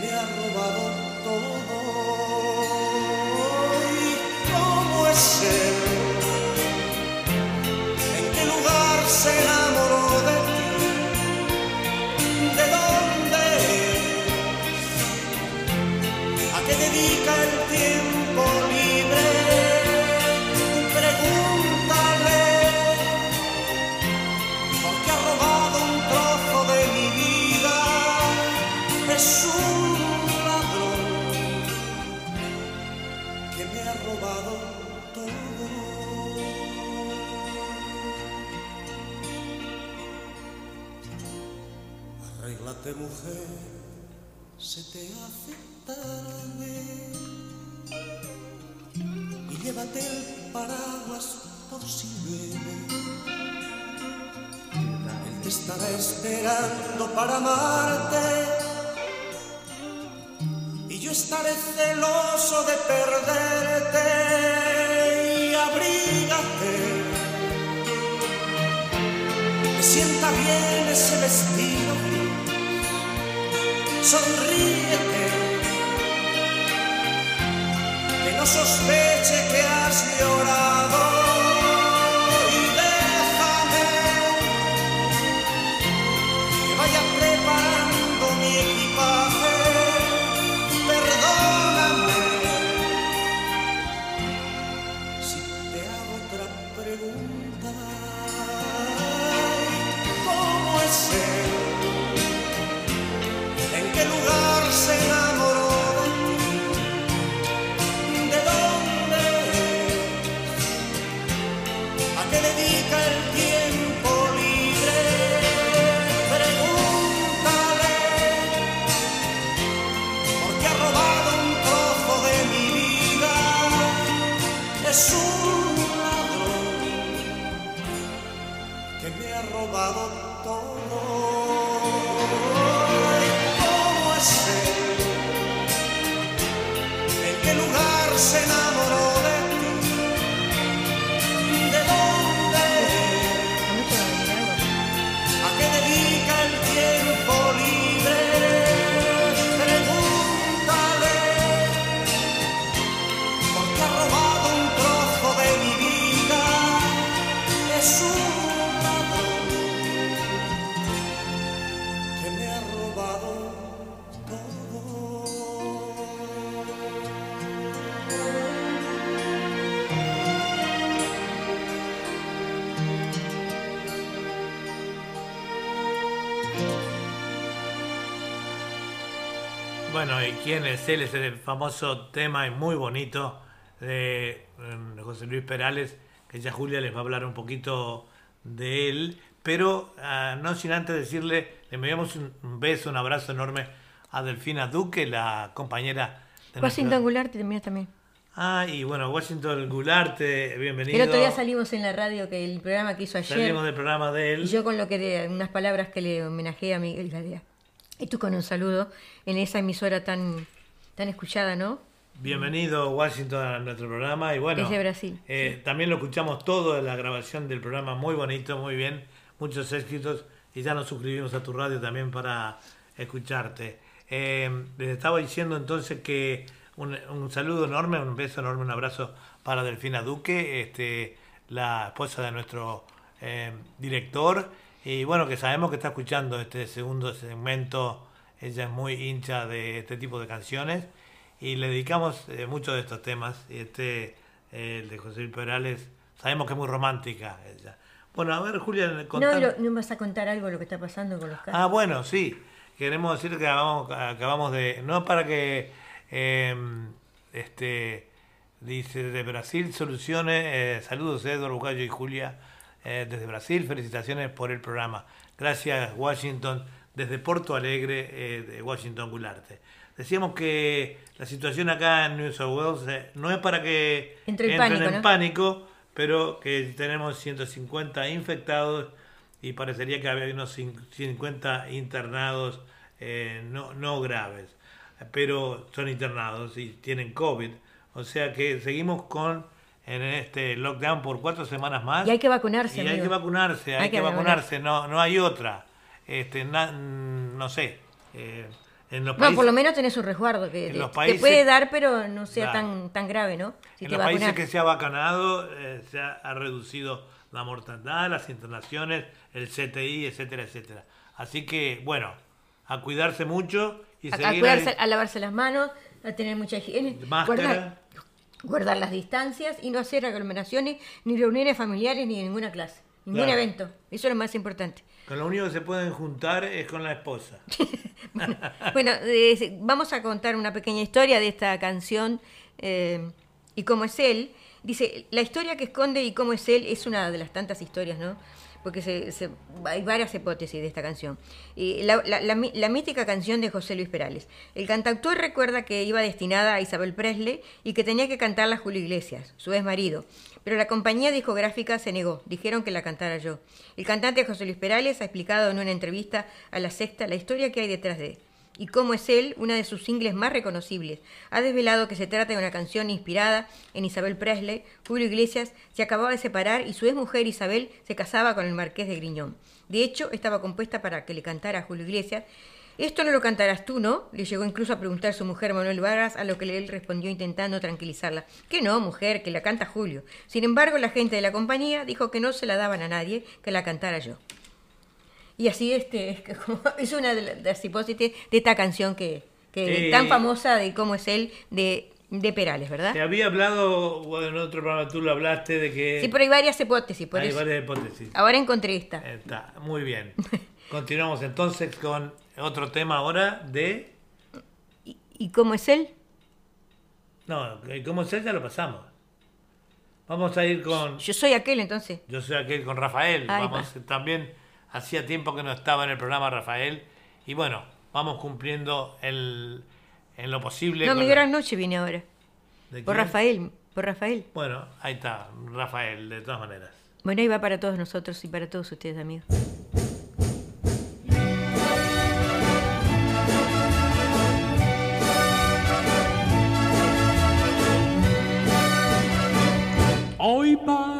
Speaker 10: me ha robado Mujer, se te hace tarde y llévate el paraguas por si llueve. Él te estará esperando para amarte y yo estaré celoso de perderte y abrígate. Me sienta bien ese vestido. Sonríete. Que no sospeche que has llorado.
Speaker 2: Bueno, ¿y quién es el famoso tema y muy bonito de eh, José Luis Perales, que ya Julia les va a hablar un poquito de él, pero ah, no sin antes decirle, le enviamos un beso, un abrazo enorme a Delfina Duque, la compañera de
Speaker 1: Washington
Speaker 2: nuestro-
Speaker 1: Goulart también también.
Speaker 2: Ah, y bueno, Washington Gularte, bienvenido.
Speaker 1: El otro día salimos en la radio que el programa que hizo ayer.
Speaker 2: Salimos del programa de él.
Speaker 1: Y yo con lo que de unas palabras que le homenajeé a Miguel Gadea. Y tú con un saludo en esa emisora tan, tan escuchada, ¿no?
Speaker 2: Bienvenido Washington a nuestro programa. Y bueno,
Speaker 1: Desde Brasil,
Speaker 2: eh, también lo escuchamos todo en la grabación del programa, muy bonito, muy bien, muchos éxitos. Y ya nos suscribimos a tu radio también para escucharte. Eh, les estaba diciendo entonces que un, un saludo enorme, un beso enorme, un abrazo para Delfina Duque, este, la esposa de nuestro eh, director y bueno, que sabemos que está escuchando este segundo segmento, ella es muy hincha de este tipo de canciones y le dedicamos eh, muchos de estos temas. Y este, eh, el de José Luis Perales, sabemos que es muy romántica ella. Bueno, a ver, Julia,
Speaker 1: No, ¿no vas a contar algo de lo que está pasando con los casos?
Speaker 2: Ah, bueno, sí. Queremos decir que acabamos, acabamos de. No para que. eh, este Dice de Brasil, soluciones. eh, saludos, Eduardo Bugallo y Julia. Eh, desde Brasil. Felicitaciones por el programa. Gracias, Washington, desde Porto Alegre, eh, de Washington Gularte. Decíamos que la situación acá en New South Wales eh, no es para que
Speaker 1: Entre en
Speaker 2: entren
Speaker 1: pánico,
Speaker 2: en
Speaker 1: ¿no?
Speaker 2: pánico, pero que tenemos 150 infectados y parecería que había unos cin- 50 internados no, no graves, pero son internados y tienen COVID. O sea que seguimos con en este lockdown por cuatro semanas más.
Speaker 1: Y hay que vacunarse,
Speaker 2: Y hay que vacunarse, hay,
Speaker 1: Hay
Speaker 2: que,
Speaker 1: que
Speaker 2: vacunarse, no, no hay otra. Este, na- no sé. eh, en los
Speaker 1: No,
Speaker 2: países,
Speaker 1: por lo menos tenés un resguardo que te, puede dar, pero no sea
Speaker 2: Claro.
Speaker 1: tan, tan grave, ¿no? Si
Speaker 2: en los países que se ha vacunado eh, se ha, ha reducido la mortandad, las internaciones, el CTI, etcétera, etcétera. Así que, bueno, a cuidarse mucho y
Speaker 1: a, a
Speaker 2: seguir
Speaker 1: cuidarse, a lavarse las manos, a tener mucha higiene,
Speaker 2: Máscara.
Speaker 1: guardar, guardar las distancias y no hacer aglomeraciones, ni reuniones familiares, ni de ninguna clase, ningún
Speaker 2: Claro.
Speaker 1: evento. Eso es lo más importante.
Speaker 2: Con lo único que se pueden juntar es con la esposa.
Speaker 1: Bueno, eh, vamos a contar una pequeña historia de esta canción eh, y cómo es él. Dice, la historia que esconde y cómo es él es una de las tantas historias, ¿no? Porque hay varias hipótesis de esta canción. Y la, la- la mítica canción de José Luis Perales. El cantautor recuerda que iba destinada a Isabel Presley y que tenía que cantarla Julio Iglesias, su ex marido. Pero la compañía discográfica se negó, dijeron que la cantara yo. El cantante José Luis Perales ha explicado en una entrevista a La Sexta la historia que hay detrás de y cómo es él una de sus singles más reconocibles. Ha desvelado que se trata de una canción inspirada en Isabel Presley. Julio Iglesias se acababa de separar y su ex mujer Isabel se casaba con el marqués de Griñón. De hecho, estaba compuesta para que le cantara a Julio Iglesias. Esto no lo cantarás tú, ¿no? Le llegó incluso a preguntar su mujer Manuel Vargas, a lo que él respondió intentando tranquilizarla. Que no, mujer, que la canta Julio. Sin embargo, la gente de la compañía dijo que no se la daban a nadie, que la cantara yo. Y así este es, que como- es una de la- de las hipótesis de esta canción que, que tan famosa de cómo es él de, de Perales, ¿verdad?
Speaker 2: Te había hablado, bueno, en otro programa tú lo hablaste de que
Speaker 1: Sí, pero hay varias hipótesis, por
Speaker 2: hay
Speaker 1: eso.
Speaker 2: varias hipótesis.
Speaker 1: Ahora encontré esta.
Speaker 2: Está, muy bien. Continuamos entonces con otro tema ahora de...
Speaker 1: ¿Y, y cómo es él?
Speaker 2: No, ¿cómo es él? Ya lo pasamos. Vamos a ir con...
Speaker 1: Yo soy aquel, entonces.
Speaker 2: Yo soy aquel con Rafael. Vamos, también hacía tiempo que no estaba en el programa Rafael. Y bueno, vamos cumpliendo el, en lo posible.
Speaker 1: No, mi
Speaker 2: la-
Speaker 1: gran noche viene ahora.
Speaker 2: ¿De
Speaker 1: Por
Speaker 2: quién?
Speaker 1: Rafael, por Rafael.
Speaker 2: Bueno, ahí está, Rafael, de todas maneras.
Speaker 1: Bueno, ahí va para todos nosotros y para todos ustedes, amigos.
Speaker 11: Hoy para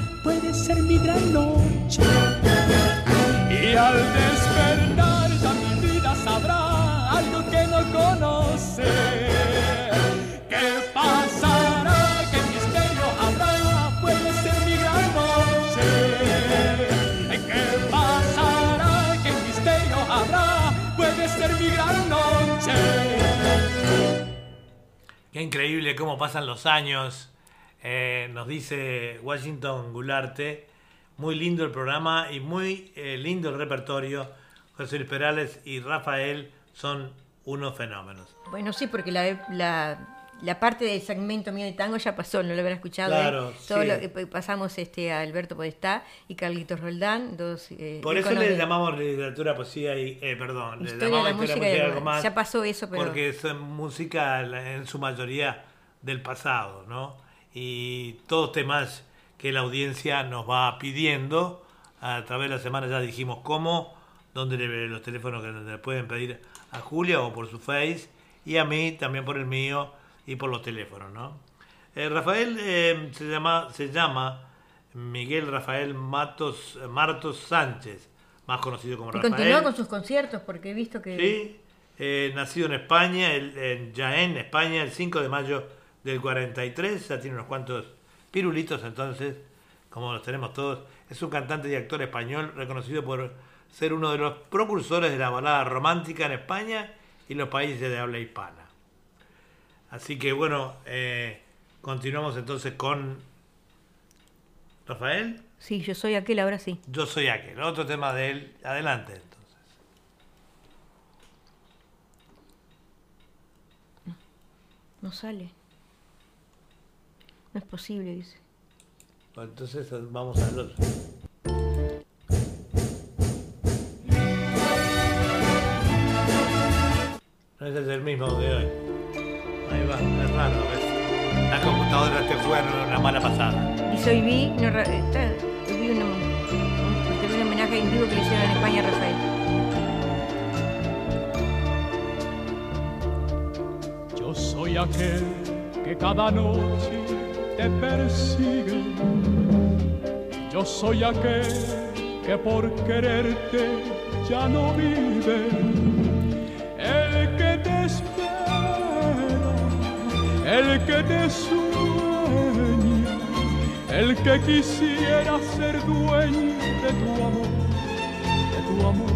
Speaker 11: Puede ser mi gran noche. Y al despertar ya mi vida sabrá algo que no conoce. ¿Qué pasará? ¿Qué misterio habrá? Puede ser mi gran noche. ¿Qué pasará? ¿Qué misterio habrá? Puede ser mi gran noche.
Speaker 2: Qué increíble cómo pasan los años. Eh, nos dice Washington Gularte. Muy lindo el programa y muy eh, lindo el repertorio. José Luis Perales y Rafael son unos fenómenos.
Speaker 1: Bueno, sí, porque la, la, la parte del segmento mío de tango ya pasó, no lo habrá escuchado.
Speaker 2: Claro,
Speaker 1: ¿eh? Todo
Speaker 2: sí.
Speaker 1: lo que pasamos este, a Alberto Podestá y Carlitos Roldán, dos eh,
Speaker 2: Por eso le
Speaker 1: de-
Speaker 2: llamamos literatura, poesía y. Eh, perdón, le
Speaker 1: de
Speaker 2: llamamos
Speaker 1: la
Speaker 2: historia,
Speaker 1: música
Speaker 2: poesía y
Speaker 1: y
Speaker 2: algo más.
Speaker 1: Ya pasó eso, pero-
Speaker 2: Porque es música en su mayoría del pasado, ¿no? Y todos temas que la audiencia nos va pidiendo. A través de la semana ya dijimos cómo, dónde le- los teléfonos que le pueden pedir a Julia o por su face y a mí también por el mío y por los teléfonos, ¿no? Eh, Rafael eh, se llama se llama Miguel Rafael Matos Martos Sánchez, más conocido como
Speaker 1: Y
Speaker 2: Rafael.
Speaker 1: continúa con sus conciertos, porque he visto que...
Speaker 2: Sí, eh, nacido en España, el- en Jaén, España, el 5 de mayo del 43, ya tiene unos cuantos pirulitos entonces, como los tenemos todos. Es un cantante y actor español reconocido por ser uno de los propulsores de la balada romántica en España y los países de habla hispana. Así que bueno, eh, continuamos entonces con Rafael.
Speaker 1: Sí, yo soy aquel, ahora sí.
Speaker 2: Yo soy aquel, otro tema de él. Adelante entonces.
Speaker 1: No sale. No es posible, dice.
Speaker 2: Bueno, Entonces vamos al otro. No ese es el mismo de hoy. Ahí va, es raro, ¿ves? La computadora te fue una mala pasada.
Speaker 1: Dice hoy vi, no, ra- está, vi un, vi un homenaje en vivo que le hicieron en España a Rafael.
Speaker 11: Yo soy aquel que cada noche te persigue. Yo soy aquel que por quererte ya no vive. El que te espera, el que te sueña, el que quisiera ser dueño de tu amor, de tu amor.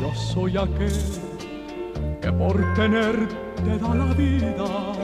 Speaker 11: Yo soy aquel que por tenerte da la vida.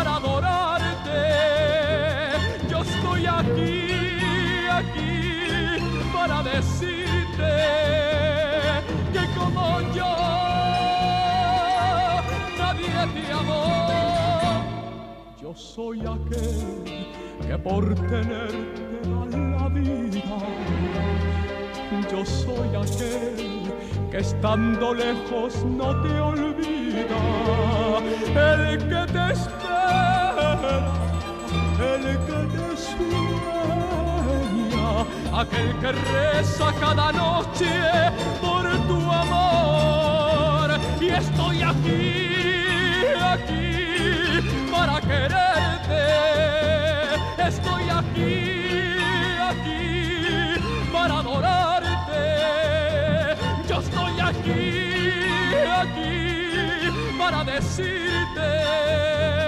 Speaker 11: para adorarte. Yo estoy aquí, aquí para decirte que como yo nadie te amó. Yo soy aquel que por tenerte da la vida. Yo soy aquel que estando lejos no te olvida. El que te espera, el que te sueña, aquel que reza cada noche por tu amor. Y estoy aquí, aquí para quererte. Estoy aquí, aquí para adorarte. Yo estoy aquí, aquí para decirte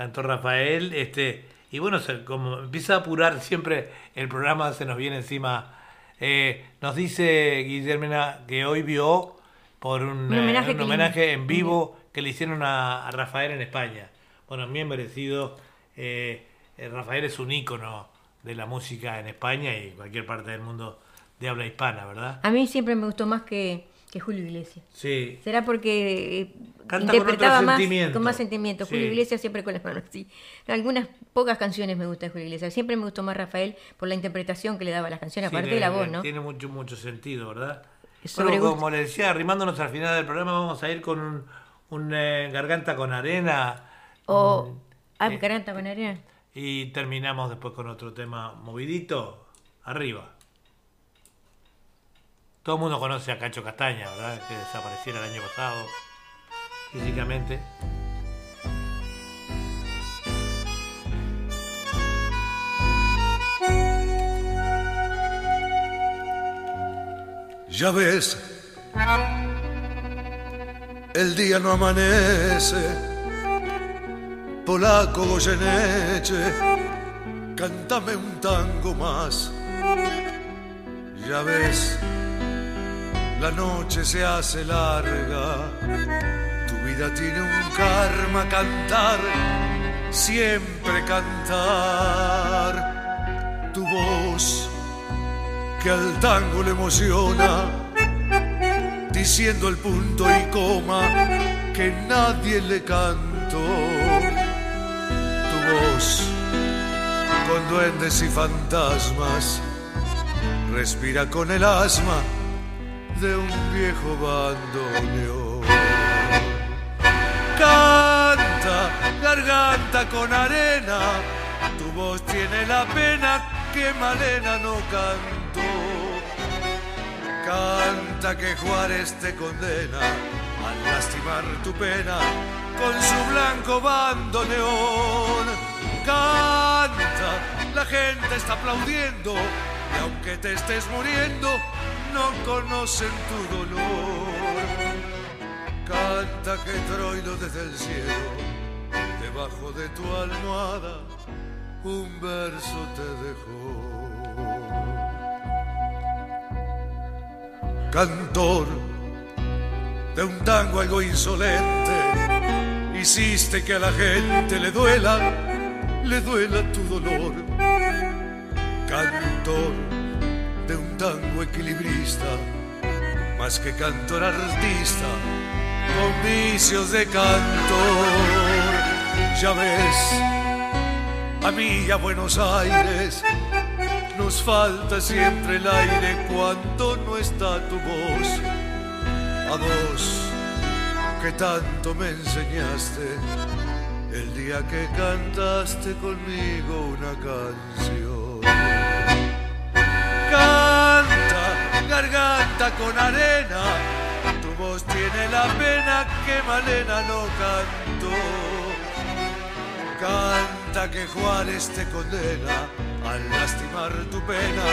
Speaker 2: cantó Rafael, este, y bueno, se- como empieza a apurar siempre el programa, se nos viene encima. Eh, nos dice Guillermina que hoy vio por un,
Speaker 1: Un
Speaker 2: eh,
Speaker 1: homenaje
Speaker 2: un en vivo que le hicieron a, a Rafael en España. Bueno, bien merecido. eh, Rafael es un ícono de la música en España y cualquier parte del mundo de habla hispana, ¿verdad?
Speaker 1: A mí siempre me gustó más que, que Julio Iglesias.
Speaker 2: Sí.
Speaker 1: ¿Será porque
Speaker 2: Canta con
Speaker 1: interpretaba
Speaker 2: otro
Speaker 1: más
Speaker 2: sentimiento.
Speaker 1: con más sentimiento?
Speaker 2: Sí.
Speaker 1: Julio Iglesias siempre con las manos así. Algunas pocas canciones me gusta de Julio Iglesias. Siempre me gustó más Rafael por la interpretación que le daba a las canciones, aparte de la voz, ¿no?
Speaker 2: Tiene mucho, mucho sentido, ¿verdad?
Speaker 1: Sobre gusto.
Speaker 2: como le decía, arrimándonos al final del programa, vamos a ir con un, un, eh, garganta con arena
Speaker 1: O. Ah,
Speaker 2: eh,
Speaker 1: Garganta con arena.
Speaker 2: y terminamos después con otro tema movidito. Arriba. Todo el mundo conoce a Cacho Castaña, ¿verdad? Que desapareciera el año pasado físicamente.
Speaker 12: Ya ves, el día no amanece. Polaco Goyeneche, cántame un tango más. Ya ves, la noche se hace larga. Vida tiene un karma cantar, siempre cantar. Tu voz que al tango le emociona, diciendo el punto y coma que nadie le cantó. Tu voz, con duendes y fantasmas, respira con el asma de un viejo bandoneón. Canta, garganta con arena, tu voz tiene la pena que Malena no cantó. Canta que Juárez te condena al lastimar tu pena con su blanco bandoneón. Canta, la gente está aplaudiendo y aunque te estés muriendo, no conocen tu dolor. Canta que Troilo desde el cielo, debajo de tu almohada, un verso te dejó. Cantor de un tango algo insolente, hiciste que a la gente le duela, le duela tu dolor. Cantor de un tango equilibrista, más que cantor artista, con vicios de cantor. Ya ves, a mí y a Buenos Aires nos falta siempre el aire cuando no está tu voz. A vos que tanto me enseñaste el día que cantaste conmigo una canción. Canta, garganta con arena, voz tiene la pena que Malena no cantó. Canta que Juárez te condena al lastimar tu pena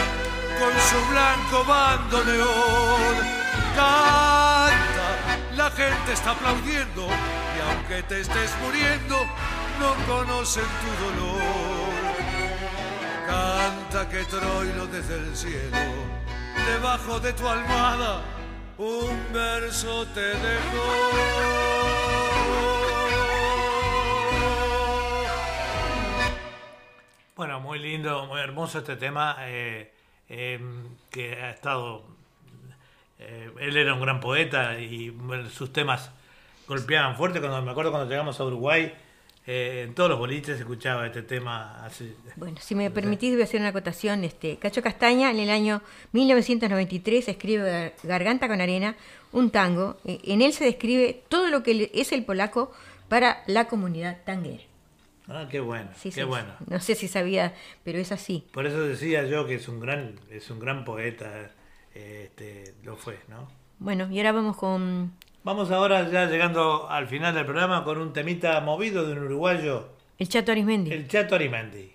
Speaker 12: con su blanco bandoneón. Canta, la gente está aplaudiendo y aunque te estés muriendo, no conocen tu dolor. Canta que Troilo desde el cielo, debajo de tu almohada, un verso te dejó.
Speaker 2: Bueno, muy lindo, muy hermoso este tema eh, eh, que ha estado. eh, él era un gran poeta y sus temas golpeaban fuerte. Cuando me acuerdo cuando llegamos a Uruguay, eh, en todos los boliches se escuchaba este tema así.
Speaker 1: Bueno, si me permitís voy a hacer una acotación. Este, Cacho Castaña en el año 1993 escribe Garganta con Arena, un tango. Eh, En él se describe todo lo que es el polaco para la comunidad tanguera.
Speaker 2: Ah, qué bueno,
Speaker 1: Sí,
Speaker 2: qué
Speaker 1: sí,
Speaker 2: bueno.
Speaker 1: No sé si sabía, pero es así.
Speaker 2: Por eso decía yo que es un gran, es un gran poeta. eh, Este, lo fue, ¿no?
Speaker 1: Bueno, y ahora vamos con
Speaker 2: Vamos ahora ya llegando al final del programa con un temita movido de un uruguayo,
Speaker 1: el Chato Arismendi.
Speaker 2: el Chato Arimendi.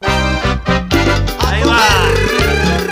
Speaker 2: Ahí va.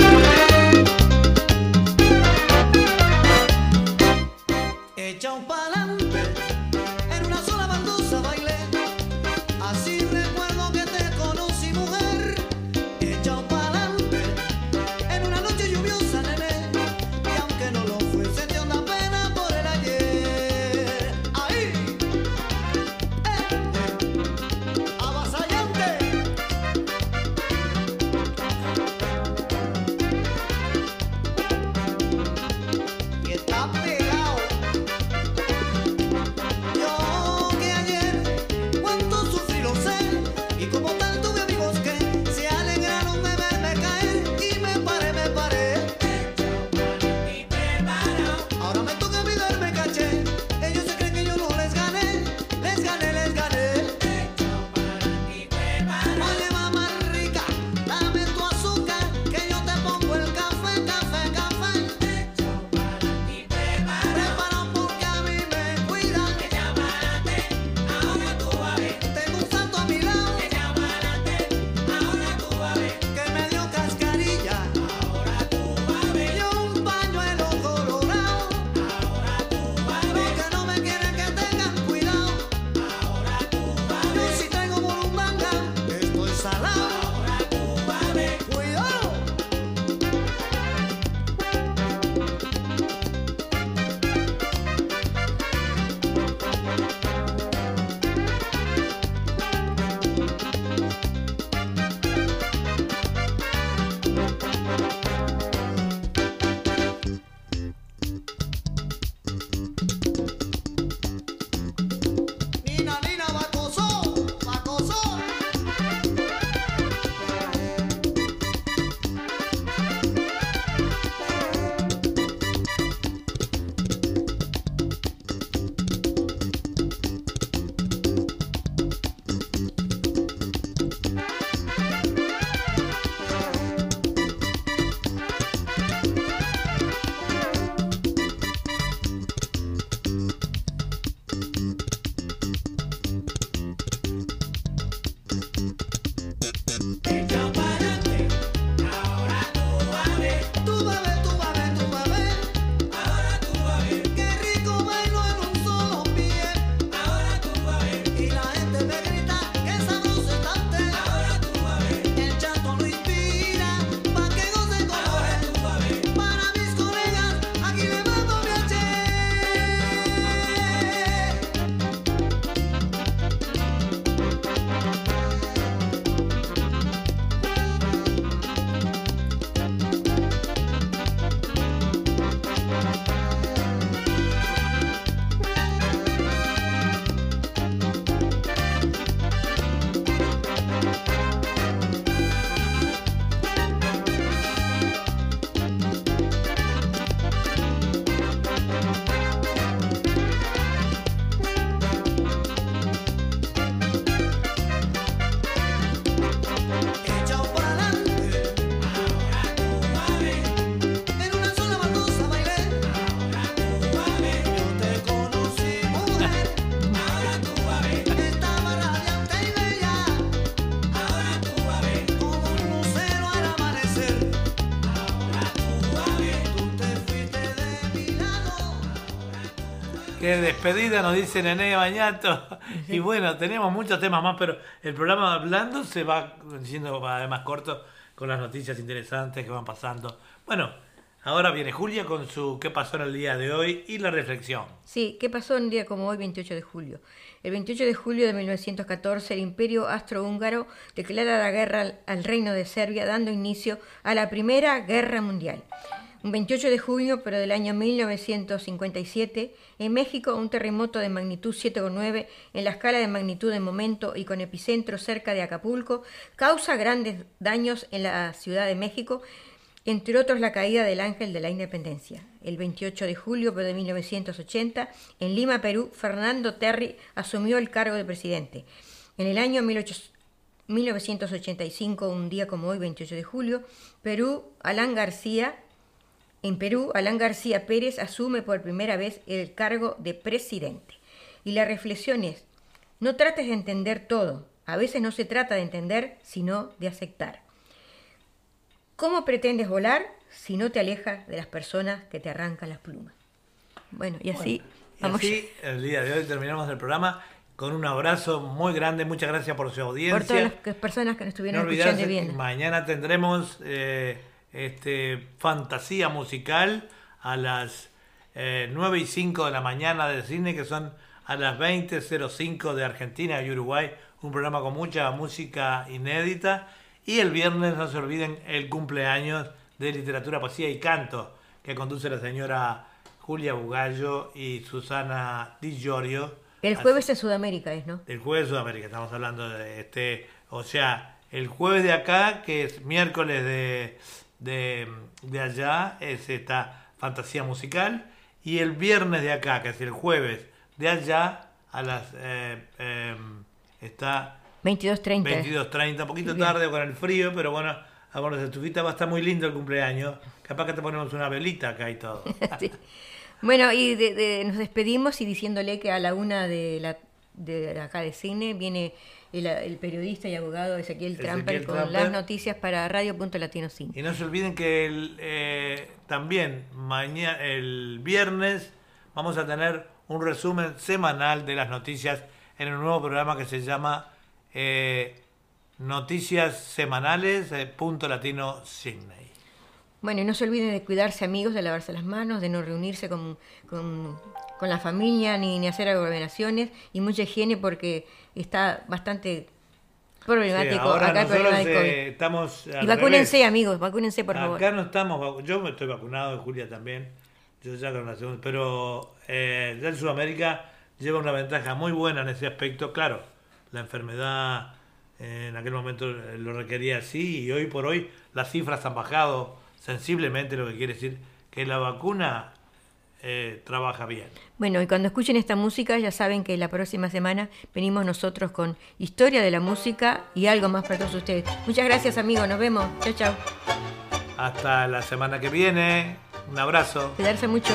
Speaker 2: Despedida nos dice Nené Bañato. Y bueno, tenemos muchos temas más, pero el programa hablando se va siendo cada vez más corto con las noticias interesantes que van pasando. Bueno, ahora viene Julia con su qué pasó en el día de hoy y la reflexión.
Speaker 1: Sí, ¿qué pasó un día como hoy, 28 de julio? El 28 de julio de 1914, el Imperio Austrohúngaro declara la guerra al, al Reino de Serbia, dando inicio a la Primera Guerra Mundial. Un 28 de junio, pero del año 1957, en México, un terremoto de magnitud 7,9 en la escala de magnitud de momento y con epicentro cerca de Acapulco causa grandes daños en la Ciudad de México, entre otros la caída del Ángel de la Independencia. El 28 de julio pero de 1980, en Lima, Perú, Fernando Terry asumió el cargo de presidente. En el año 1800 1985, un día como hoy, 28 de julio, Perú, Alan García, en Perú, Alan García Pérez asume por primera vez el cargo de presidente. Y la reflexión es, no trates de entender todo, a veces no se trata de entender, sino de aceptar. ¿Cómo pretendes volar si no te alejas de las personas que te arrancan las plumas? Bueno, y así
Speaker 2: Y así, el día de hoy terminamos el programa con un abrazo muy grande. Muchas gracias por su audiencia.
Speaker 1: por todas las personas que nos estuvieron
Speaker 2: No
Speaker 1: escuchando viendo.
Speaker 2: mañana tendremos eh, este, fantasía musical a las eh, 9 y 5 de la mañana de cine, que son a las 20.05 de Argentina y Uruguay. Un programa con mucha música inédita. Y el viernes, no se olviden, el cumpleaños de literatura, poesía y canto, que conduce la señora Julia Bugallo y Susana Di Giorgio.
Speaker 1: El jueves en Sudamérica es, ¿no?
Speaker 2: El jueves de Sudamérica, estamos hablando de este, o sea, el jueves de acá, que es miércoles de, de, de allá, es esta fantasía musical, y el viernes de acá, que es el jueves de allá, a las, eh, eh, está
Speaker 1: 22.30.
Speaker 2: 22.30, un poquito
Speaker 1: Bien.
Speaker 2: tarde con el frío, pero bueno, a ponerse estufita, va a estar muy lindo el cumpleaños, capaz que te ponemos una velita acá y todo.
Speaker 1: Sí. Bueno, y de- de- nos despedimos y diciéndole que a la una de, la, de acá de cine viene el, el periodista y abogado Ezequiel
Speaker 2: Ezequiel
Speaker 1: Tramper con
Speaker 2: Tramper.
Speaker 1: las noticias para Radio.Latino Cine.
Speaker 2: Y no se olviden que el, eh, también mañana, el viernes vamos a tener un resumen semanal de las noticias en un nuevo programa que se llama eh, Noticias Semanales, eh, punto latino Sydney.
Speaker 1: Bueno, y no se olviden de cuidarse amigos, de lavarse las manos, de no reunirse con, con, con la familia ni, ni hacer aglomeraciones y mucha higiene porque está bastante problemático
Speaker 2: Sí, ahora
Speaker 1: acá
Speaker 2: nosotros eh, estamos... al
Speaker 1: y vacúnense
Speaker 2: revés.
Speaker 1: amigos, vacúnense por favor.
Speaker 2: Acá no estamos, yo me estoy vacunado, Julia también, yo ya con la segunda, pero eh, ya en Sudamérica lleva una ventaja muy buena en ese aspecto, claro, la enfermedad eh, en aquel momento eh, lo requería así y hoy por hoy las cifras han bajado sensiblemente, lo que quiere decir que la vacuna eh, trabaja bien.
Speaker 1: Bueno, y cuando escuchen esta música ya saben que la próxima semana venimos nosotros con historia de la música y algo más para todos ustedes. Muchas gracias amigos, nos vemos. Chao, chao.
Speaker 2: Hasta la semana que viene, un abrazo.
Speaker 1: Cuidarse mucho.